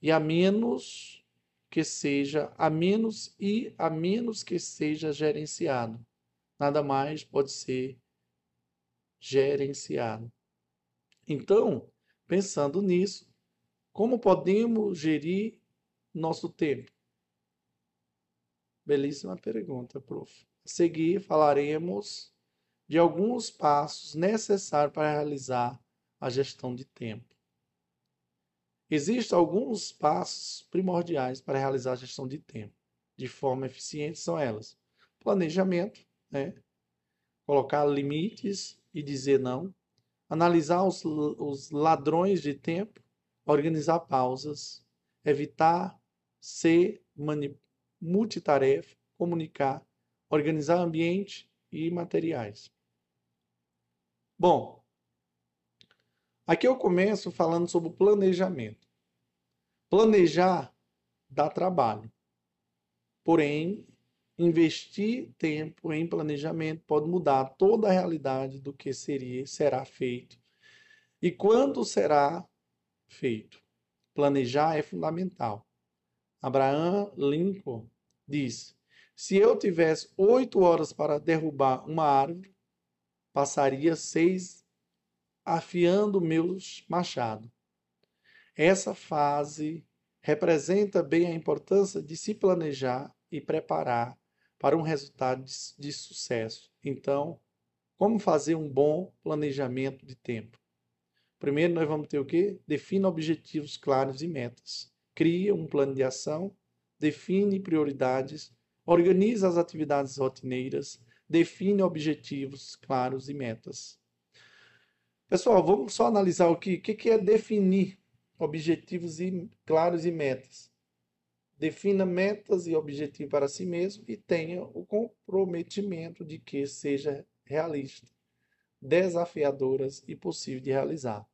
e a menos que seja, a menos e a menos que seja gerenciado. Nada mais pode ser gerenciado. Então, pensando nisso, como podemos gerir nosso tempo? Belíssima pergunta, prof. Seguir, falaremos de alguns passos necessários para realizar a gestão de tempo. Existem alguns passos primordiais para realizar a gestão de tempo. De forma eficiente, são elas: planejamento, né? colocar limites e dizer não, analisar os, os ladrões de tempo, organizar pausas, evitar ser multitarefa, comunicar, organizar ambiente e materiais. Bom, aqui eu começo falando sobre o planejamento. Planejar dá trabalho. Porém, investir tempo em planejamento pode mudar toda a realidade do que seria será feito e quando será feito. Planejar é fundamental. Abraham Lincoln diz: se eu tivesse oito horas para derrubar uma árvore, passaria seis afiando meus machados. Essa fase representa bem a importância de se planejar e preparar para um resultado de, de sucesso. Então, como fazer um bom planejamento de tempo? Primeiro, nós vamos ter o quê? Defina objetivos claros e metas. Cria um plano de ação, define prioridades, organiza as atividades rotineiras, define objetivos claros e metas. Pessoal, vamos só analisar o que, o que é definir objetivos e, claros e metas. Defina metas e objetivos para si mesmo e tenha o comprometimento de que seja realista, desafiadoras e possível de realizar.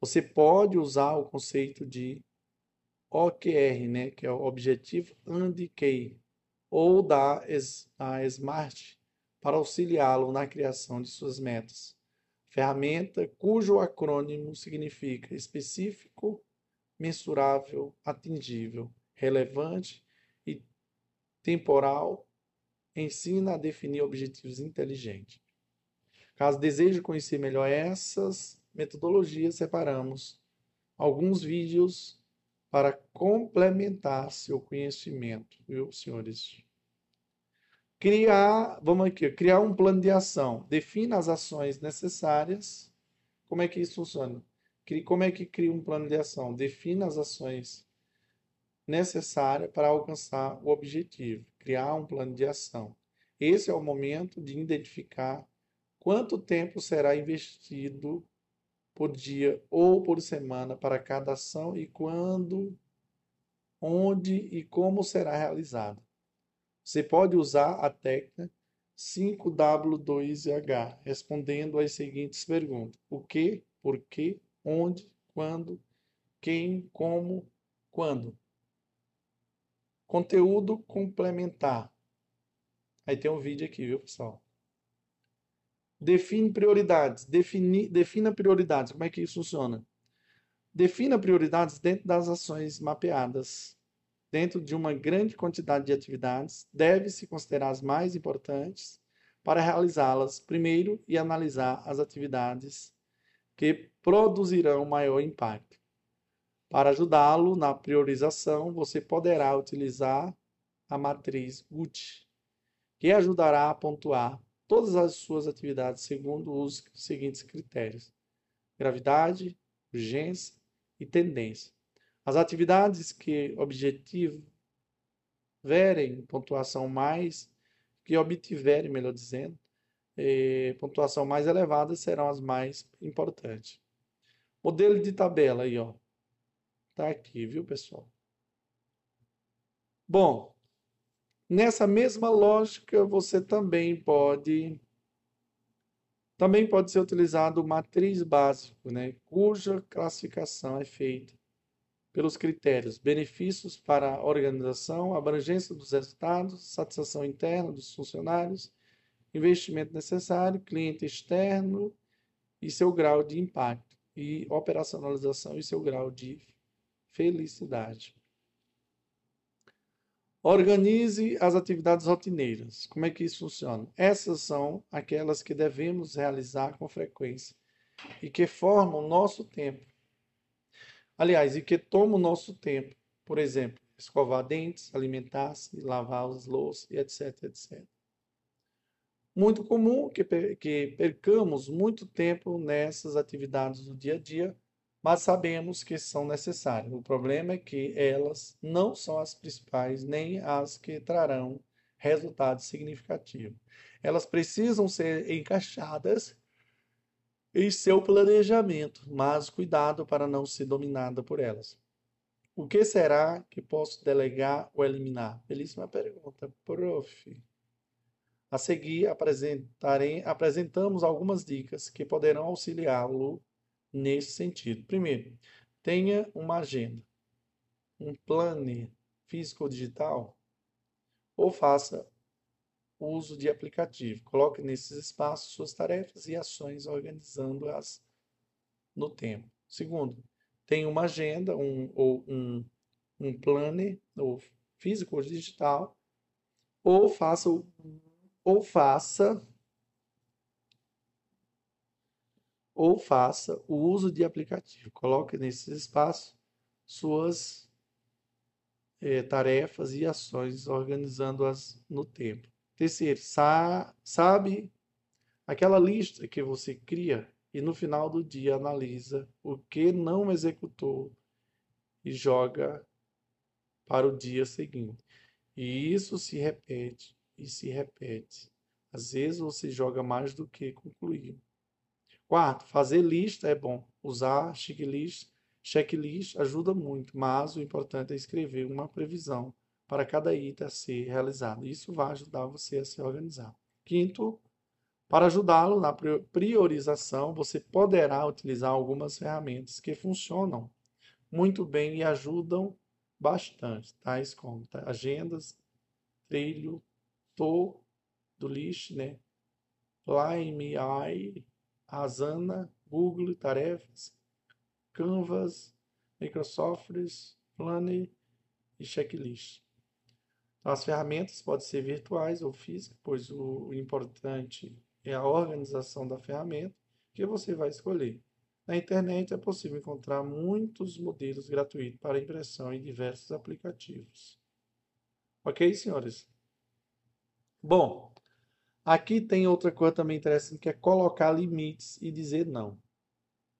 Você pode usar o conceito de OKR, né, que é o Objetivo and Key, ou da Smart para auxiliá-lo na criação de suas metas. Ferramenta cujo acrônimo significa específico, mensurável, atingível relevante e temporal, ensina a definir objetivos inteligentes. Caso deseje conhecer melhor essas metodologias, separamos alguns vídeos para complementar seu conhecimento, viu, senhores? Criar, vamos aqui, criar um plano de ação. Defina as ações necessárias. Como é que isso funciona? Como é que cria um plano de ação? Defina as ações necessária para alcançar o objetivo, criar um plano de ação. Esse é o momento de identificar quanto tempo será investido por dia ou por semana para cada ação e quando, onde e como será realizada. Você pode usar a técnica 5W2H, respondendo às seguintes perguntas: o que, por quê, onde, quando, quem, como, quando. Conteúdo complementar. Aí tem um vídeo aqui, viu, pessoal? Define prioridades. Defini, defina prioridades. Como é que isso funciona? Defina prioridades dentro das ações mapeadas. Dentro de uma grande quantidade de atividades, deve-se considerar as mais importantes para realizá-las primeiro e analisar as atividades que produzirão maior impacto. Para ajudá-lo na priorização, você poderá utilizar a matriz GUT, que ajudará a pontuar todas as suas atividades segundo os seguintes critérios: gravidade, urgência e tendência. As atividades que obtiverem pontuação mais, que obtiverem, melhor dizendo, eh, pontuação mais elevada serão as mais importantes. Modelo de tabela aí, ó. Tá aqui, viu, pessoal? Bom, nessa mesma lógica, você também pode também pode ser utilizado o matriz básico, né, cuja classificação é feita pelos critérios benefícios para a organização, abrangência dos resultados, satisfação interna dos funcionários, investimento necessário, cliente externo e seu grau de impacto. e operacionalização e seu grau de felicidade. Organize as atividades rotineiras. Como é que isso funciona? Essas são aquelas que devemos realizar com frequência e que formam o nosso tempo. Aliás, e que tomam o nosso tempo. Por exemplo, escovar dentes, alimentar-se, lavar as louças, etc, etc. Muito comum que, que percamos muito tempo nessas atividades do dia a dia mas sabemos que são necessárias. O problema é que elas não são as principais nem as que trarão resultados significativos. Elas precisam ser encaixadas em seu planejamento, mas cuidado para não ser dominada por elas. O que será que posso delegar ou eliminar? Belíssima pergunta, prof. A seguir, apresentamos algumas dicas que poderão auxiliá-lo nesse sentido. Primeiro, tenha uma agenda, um planner físico ou digital, ou faça uso de aplicativo. Coloque nesses espaços suas tarefas e ações, organizando-as no tempo. Segundo, tenha uma agenda um, ou um, um planner, ou físico ou digital, ou faça, ou faça ou faça o uso de aplicativo. Coloque nesses espaços suas é, tarefas e ações, organizando-as no tempo. Terceiro, sa sabe aquela lista que você cria e no final do dia analisa o que não executou e joga para o dia seguinte. E isso se repete e se repete. Às vezes você joga mais do que concluiu. Quarto, fazer lista é bom. Usar checklist, checklist ajuda muito, mas o importante é escrever uma previsão para cada item a ser realizado. Isso vai ajudar você a se organizar. Quinto, para ajudá-lo na priorização, você poderá utilizar algumas ferramentas que funcionam muito bem e ajudam bastante, tais como tá? agendas, trilho, to do list, né? Lime, Asana, Google Tarefas, Canvas, Microsoft, Planner e Checklist. Então, as ferramentas podem ser virtuais ou físicas, pois o importante é a organização da ferramenta que você vai escolher. Na internet é possível encontrar muitos modelos gratuitos para impressão em diversos aplicativos. Ok, senhores? Bom, Aqui tem outra coisa também interessante que é colocar limites e dizer não.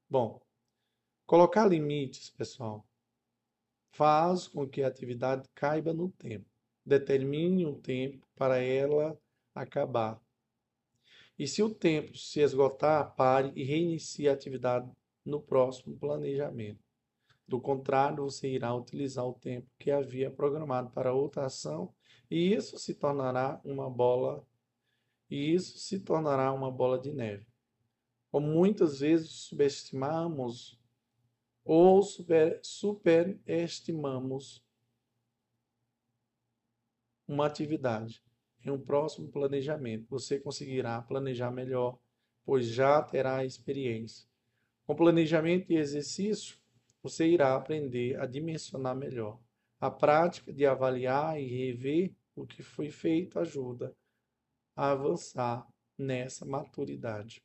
Bom, colocar limites, pessoal, faz com que a atividade caiba no tempo. Determine um tempo para ela acabar. E se o tempo se esgotar, pare e reinicie a atividade no próximo planejamento. Do contrário, você irá utilizar o tempo que havia programado para outra ação e isso se tornará uma bola e isso se tornará uma bola de neve. Como muitas vezes subestimamos ou super, superestimamos uma atividade. Em um próximo planejamento, você conseguirá planejar melhor, pois já terá experiência. Com planejamento e exercício, você irá aprender a dimensionar melhor. A prática de avaliar e rever o que foi feito ajuda a avançar nessa maturidade.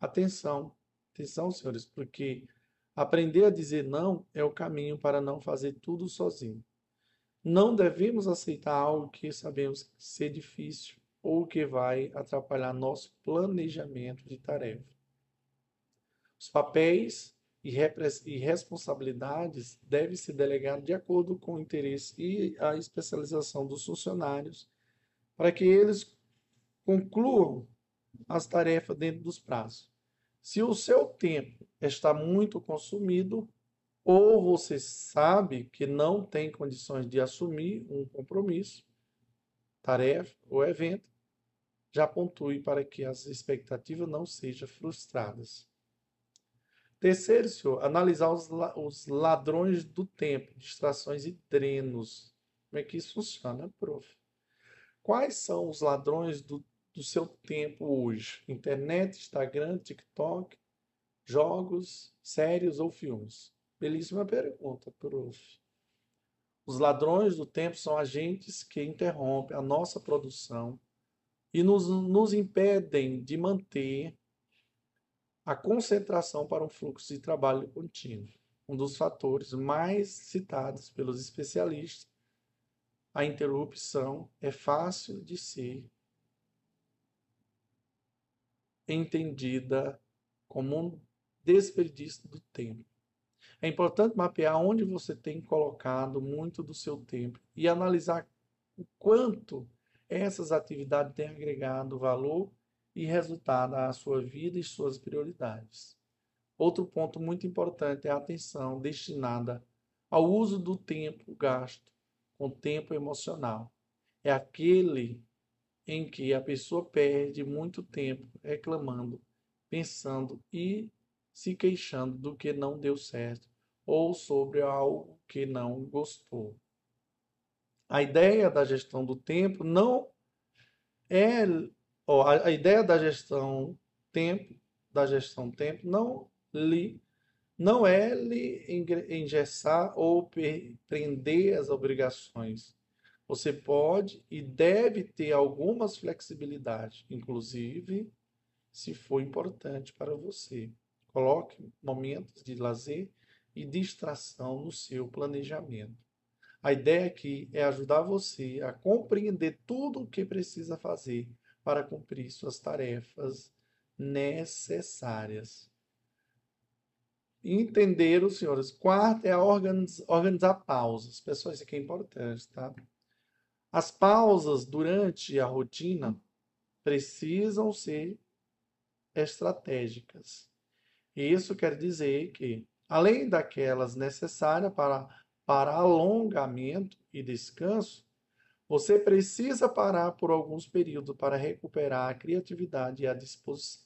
Atenção, atenção, senhores, porque aprender a dizer não é o caminho para não fazer tudo sozinho. Não devemos aceitar algo que sabemos ser difícil ou que vai atrapalhar nosso planejamento de tarefa. Os papéis e, responsabilidades devem ser delegados de acordo com o interesse e a especialização dos funcionários, para que eles concluam as tarefas dentro dos prazos. Se o seu tempo está muito consumido, ou você sabe que não tem condições de assumir um compromisso, tarefa ou evento, já pontue para que as expectativas não sejam frustradas. Terceiro, senhor, analisar os, os ladrões do tempo, distrações e drenos. Como é que isso funciona, prof? Quais são os ladrões do do seu tempo hoje? Internet, Instagram, TikTok, jogos, séries ou filmes? Belíssima pergunta, prof. Os ladrões do tempo são agentes que interrompem a nossa produção e nos, nos impedem de manter a concentração para um fluxo de trabalho contínuo. Um dos fatores mais citados pelos especialistas, a interrupção é fácil de ser entendida como um desperdício do tempo. É importante mapear onde você tem colocado muito do seu tempo e analisar o quanto essas atividades têm agregado valor e resultado à sua vida e suas prioridades. Outro ponto muito importante é a atenção destinada ao uso do tempo gasto com tempo emocional. É aquele em que a pessoa perde muito tempo reclamando, pensando e se queixando do que não deu certo ou sobre algo que não gostou. A ideia da gestão do tempo não é ó, a, ideia da gestão tempo da gestão tempo não lhe não é lhe engessar ou prender as obrigações. Você pode e deve ter algumas flexibilidades, inclusive se for importante para você. Coloque momentos de lazer e distração no seu planejamento. A ideia aqui é ajudar você a compreender tudo o que precisa fazer para cumprir suas tarefas necessárias. Entenderam, senhores? Quarto é organizar, organizar pausas. Pessoal, isso aqui é importante, tá? As pausas durante a rotina precisam ser estratégicas. Isso quer dizer que além daquelas necessárias para, para alongamento e descanso, você precisa parar por alguns períodos para recuperar a criatividade e a disposição.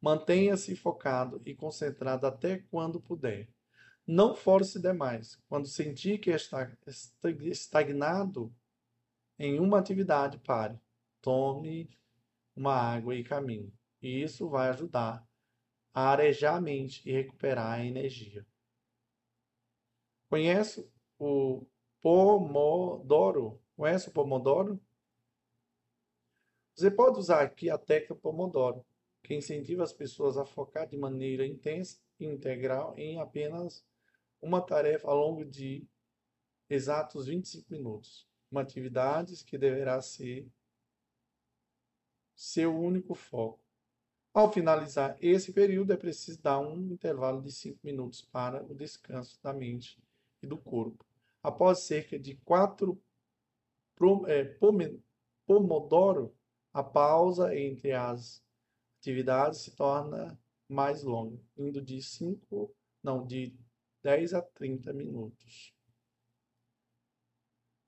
Mantenha-se focado e concentrado até quando puder. Não force demais. Quando sentir que está estagnado em uma atividade, pare. Tome uma água e caminhe. E isso vai ajudar a arejar a mente e recuperar a energia. Conhece o Pomodoro? Conhece o Pomodoro? Você pode usar aqui a técnica Pomodoro, que incentiva as pessoas a focar de maneira intensa e integral em apenas uma tarefa ao longo de exatos 25 minutos. Uma atividade que deverá ser seu único foco. Ao finalizar esse período, é preciso dar um intervalo de 5 minutos para o descanso da mente e do corpo. Após cerca de 4 é, pomodoro, a pausa entre as atividades se torna mais longa, indo de 5, não, de 10 a 30 minutos.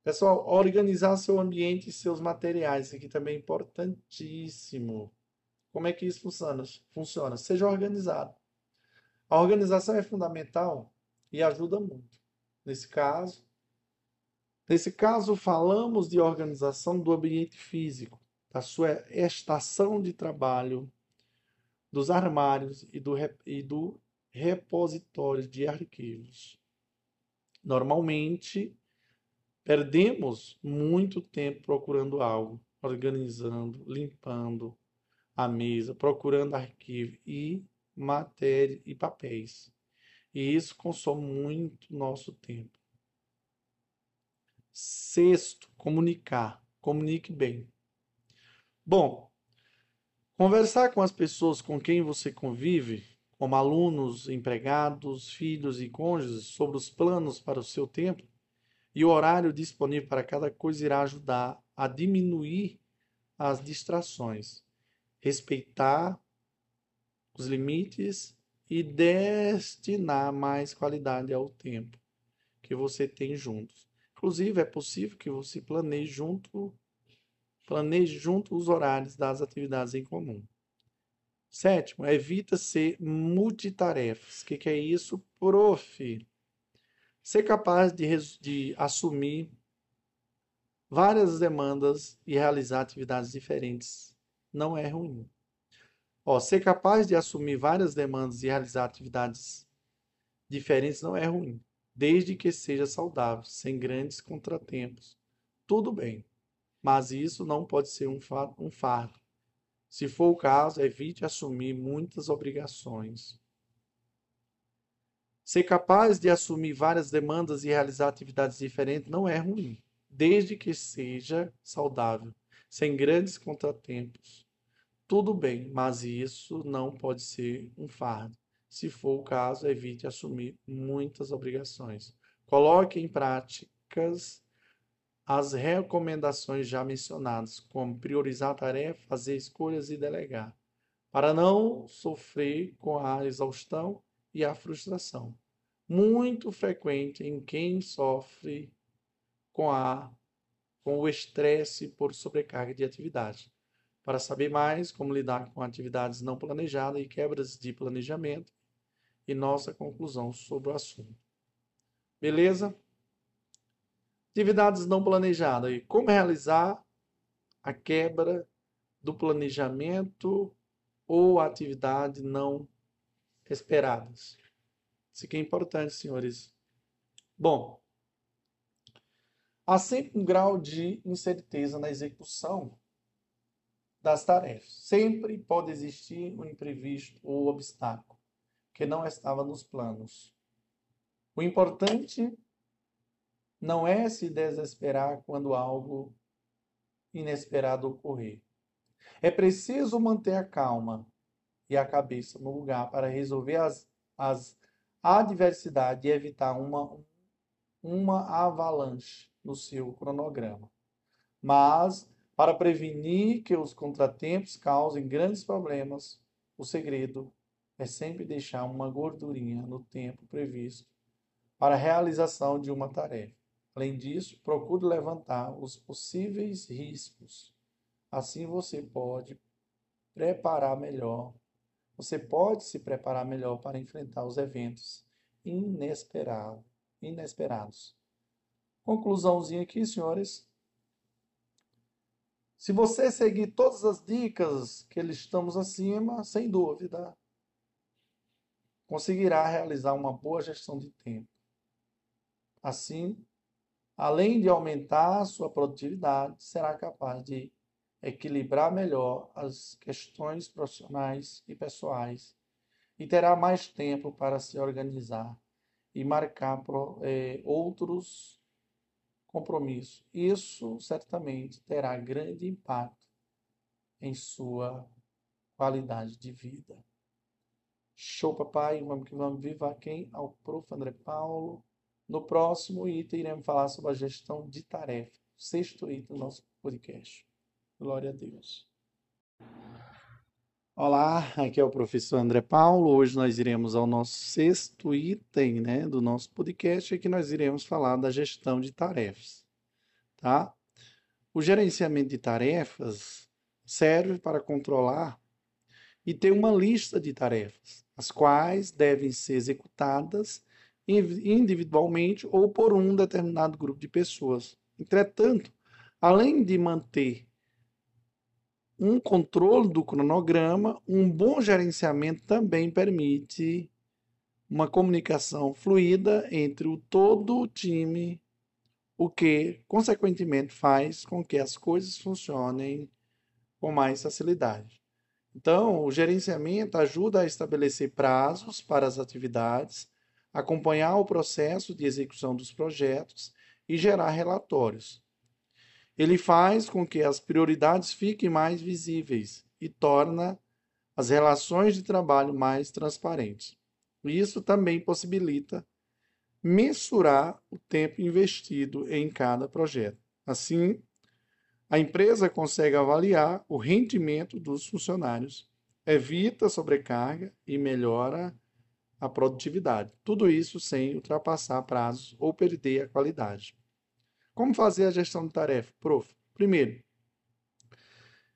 Pessoal, organizar seu ambiente e seus materiais, isso aqui também é importantíssimo. Como é que isso funciona? Funciona. Seja organizado. A organização é fundamental e ajuda muito. Nesse caso, nesse caso falamos de organização do ambiente físico, da sua estação de trabalho, dos armários e do, e do repositório de arquivos. Normalmente, perdemos muito tempo procurando algo, organizando, limpando, a mesa, procurando arquivo e matéria e papéis. E isso consome muito nosso tempo. Sexto, comunicar. Comunique bem. Bom, conversar com as pessoas com quem você convive, como alunos, empregados, filhos e cônjuges, sobre os planos para o seu tempo e o horário disponível para cada coisa irá ajudar a diminuir as distrações respeitar os limites e destinar mais qualidade ao tempo que você tem juntos. Inclusive, é possível que você planeje junto, planeje junto os horários das atividades em comum. Sétimo, evita ser multitarefas. O que, que é isso, prof? Ser capaz de, de assumir várias demandas e realizar atividades diferentes não é ruim. Ó, ser capaz de assumir várias demandas e realizar atividades diferentes não é ruim, desde que seja saudável, sem grandes contratempos. Tudo bem, mas isso não pode ser um fardo. Se for o caso, evite assumir muitas obrigações. Ser capaz de assumir várias demandas e realizar atividades diferentes não é ruim, desde que seja saudável, sem grandes contratempos. Tudo bem, mas isso não pode ser um fardo. Se for o caso, evite assumir muitas obrigações. Coloque em práticas as recomendações já mencionadas, como priorizar a tarefa, fazer escolhas e delegar, para não sofrer com a exaustão e a frustração. Muito frequente em quem sofre com a com o estresse por sobrecarga de atividade. Para saber mais como lidar com atividades não planejadas e quebras de planejamento e nossa conclusão sobre o assunto. Beleza? Atividades não planejadas. E como realizar a quebra do planejamento ou atividade não esperadas. Isso aqui é importante, senhores. Bom, há sempre um grau de incerteza na execução das tarefas. Sempre pode existir um imprevisto ou obstáculo que não estava nos planos. O importante não é se desesperar quando algo inesperado ocorrer. É preciso manter a calma e a cabeça no lugar para resolver as, as adversidades e evitar uma, uma avalanche no seu cronograma. Mas para prevenir que os contratempos causem grandes problemas, o segredo é sempre deixar uma gordurinha no tempo previsto para a realização de uma tarefa. Além disso, procure levantar os possíveis riscos. Assim você pode preparar melhor. Você pode se preparar melhor para enfrentar os eventos inesperados. inesperados. Conclusãozinha aqui, senhores. Se você seguir todas as dicas que listamos acima, sem dúvida, conseguirá realizar uma boa gestão de tempo. Assim, além de aumentar a sua produtividade, será capaz de equilibrar melhor as questões profissionais e pessoais e terá mais tempo para se organizar e marcar é, outros compromisso. Isso certamente terá grande impacto em sua qualidade de vida. Show, papai. Vamos que vamos. Viva quem? Ao prof. André Paulo. No próximo item, iremos falar sobre a gestão de tarefa. Sexto item do nosso podcast. Glória a Deus. Olá, aqui é o professor André Paulo. Hoje nós iremos ao nosso sexto item né, do nosso podcast, que nós iremos falar da gestão de tarefas. Tá? O gerenciamento de tarefas serve para controlar e ter uma lista de tarefas, as quais devem ser executadas individualmente ou por um determinado grupo de pessoas. Entretanto, além de manter um controle do cronograma, um bom gerenciamento também permite uma comunicação fluida entre o todo o time, o que, consequentemente, faz com que as coisas funcionem com mais facilidade. Então, o gerenciamento ajuda a estabelecer prazos para as atividades, acompanhar o processo de execução dos projetos e gerar relatórios. Ele faz com que as prioridades fiquem mais visíveis e torna as relações de trabalho mais transparentes. Isso também possibilita mensurar o tempo investido em cada projeto. Assim, a empresa consegue avaliar o rendimento dos funcionários, evita sobrecarga e melhora a produtividade. Tudo isso sem ultrapassar prazos ou perder a qualidade. Como fazer a gestão de tarefa? Prof. Primeiro,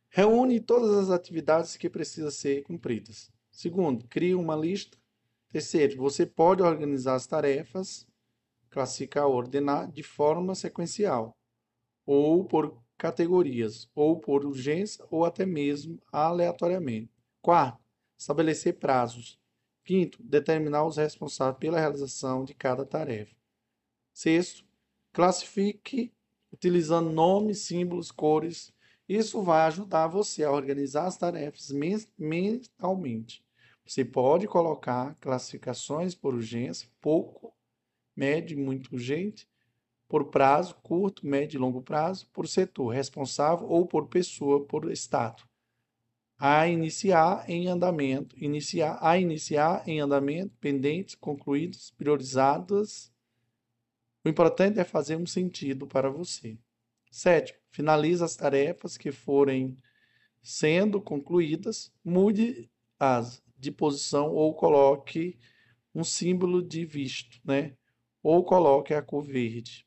reúne todas as atividades que precisam ser cumpridas. Segundo, cria uma lista. Terceiro, você pode organizar as tarefas, classificar, ordenar de forma sequencial, ou por categorias, ou por urgência, ou até mesmo aleatoriamente. Quarto, estabelecer prazos. Quinto, determinar os responsáveis pela realização de cada tarefa. Sexto, classifique utilizando nomes, símbolos, cores. Isso vai ajudar você a organizar as tarefas mentalmente. Você pode colocar classificações por urgência, pouco, médio e muito urgente, por prazo, curto, médio e longo prazo, por setor responsável ou por pessoa, por estado. A iniciar em andamento, iniciar, a iniciar em andamento, pendentes, concluídos, priorizadas. O importante é fazer um sentido para você. Sétimo, finalize as tarefas que forem sendo concluídas, mude as de posição ou coloque um símbolo de visto, né? Ou coloque a cor verde.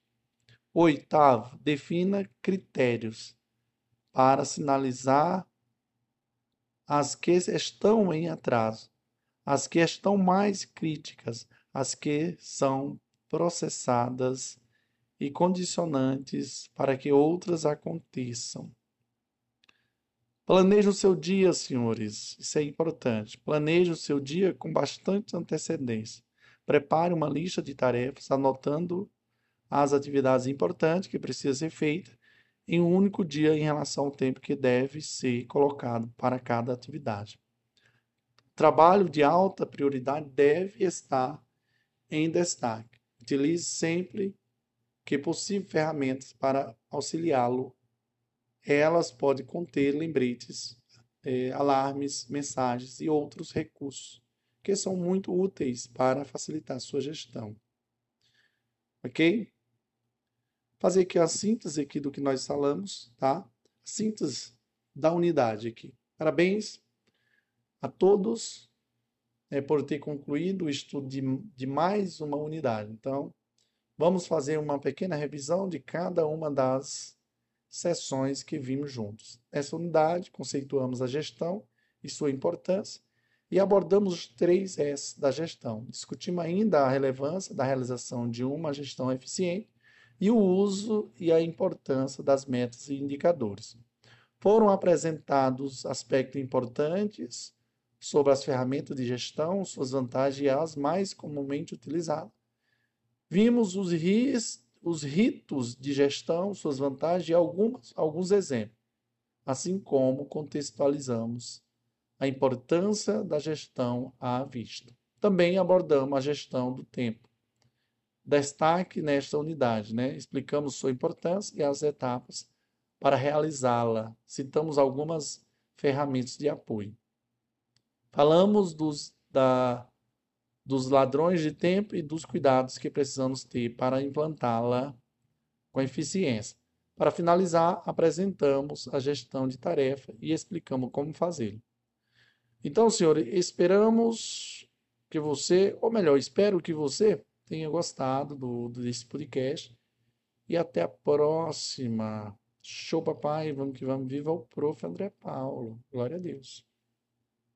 Oitavo, defina critérios para sinalizar as que estão em atraso, as que estão mais críticas, as que são processadas e condicionantes para que outras aconteçam. Planeje o seu dia, senhores. Isso é importante. Planeje o seu dia com bastante antecedência. Prepare uma lista de tarefas, anotando as atividades importantes que precisam ser feitas em um único dia em relação ao tempo que deve ser colocado para cada atividade. Trabalho de alta prioridade deve estar em destaque. Utilize sempre que possível ferramentas para auxiliá-lo elas podem conter lembretes, é, alarmes, mensagens e outros recursos que são muito úteis para facilitar sua gestão. Ok? Fazer aqui a síntese aqui do que nós falamos, tá? Síntese da unidade aqui. Parabéns a todos é, por ter concluído o estudo de, de mais uma unidade. Então, vamos fazer uma pequena revisão de cada uma das sessões que vimos juntos. Nessa unidade, conceituamos a gestão e sua importância e abordamos os três S da gestão. Discutimos ainda a relevância da realização de uma gestão eficiente e o uso e a importância das metas e indicadores. Foram apresentados aspectos importantes sobre as ferramentas de gestão, suas vantagens e as mais comumente utilizadas. Vimos os riscos os ritos de gestão, suas vantagens e alguns, alguns exemplos, assim como contextualizamos a importância da gestão à vista. Também abordamos a gestão do tempo. Destaque nesta unidade, né? explicamos sua importância e as etapas para realizá-la. Citamos algumas ferramentas de apoio. Falamos dos, da dos ladrões de tempo e dos cuidados que precisamos ter para implantá-la com eficiência. Para finalizar, apresentamos a gestão de tarefa e explicamos como fazê-lo. Então, senhor, esperamos que você, ou melhor, espero que você tenha gostado do, desse podcast. E até a próxima. Show, papai. Vamos que vamos. Viva o prof. André Paulo. Glória a Deus.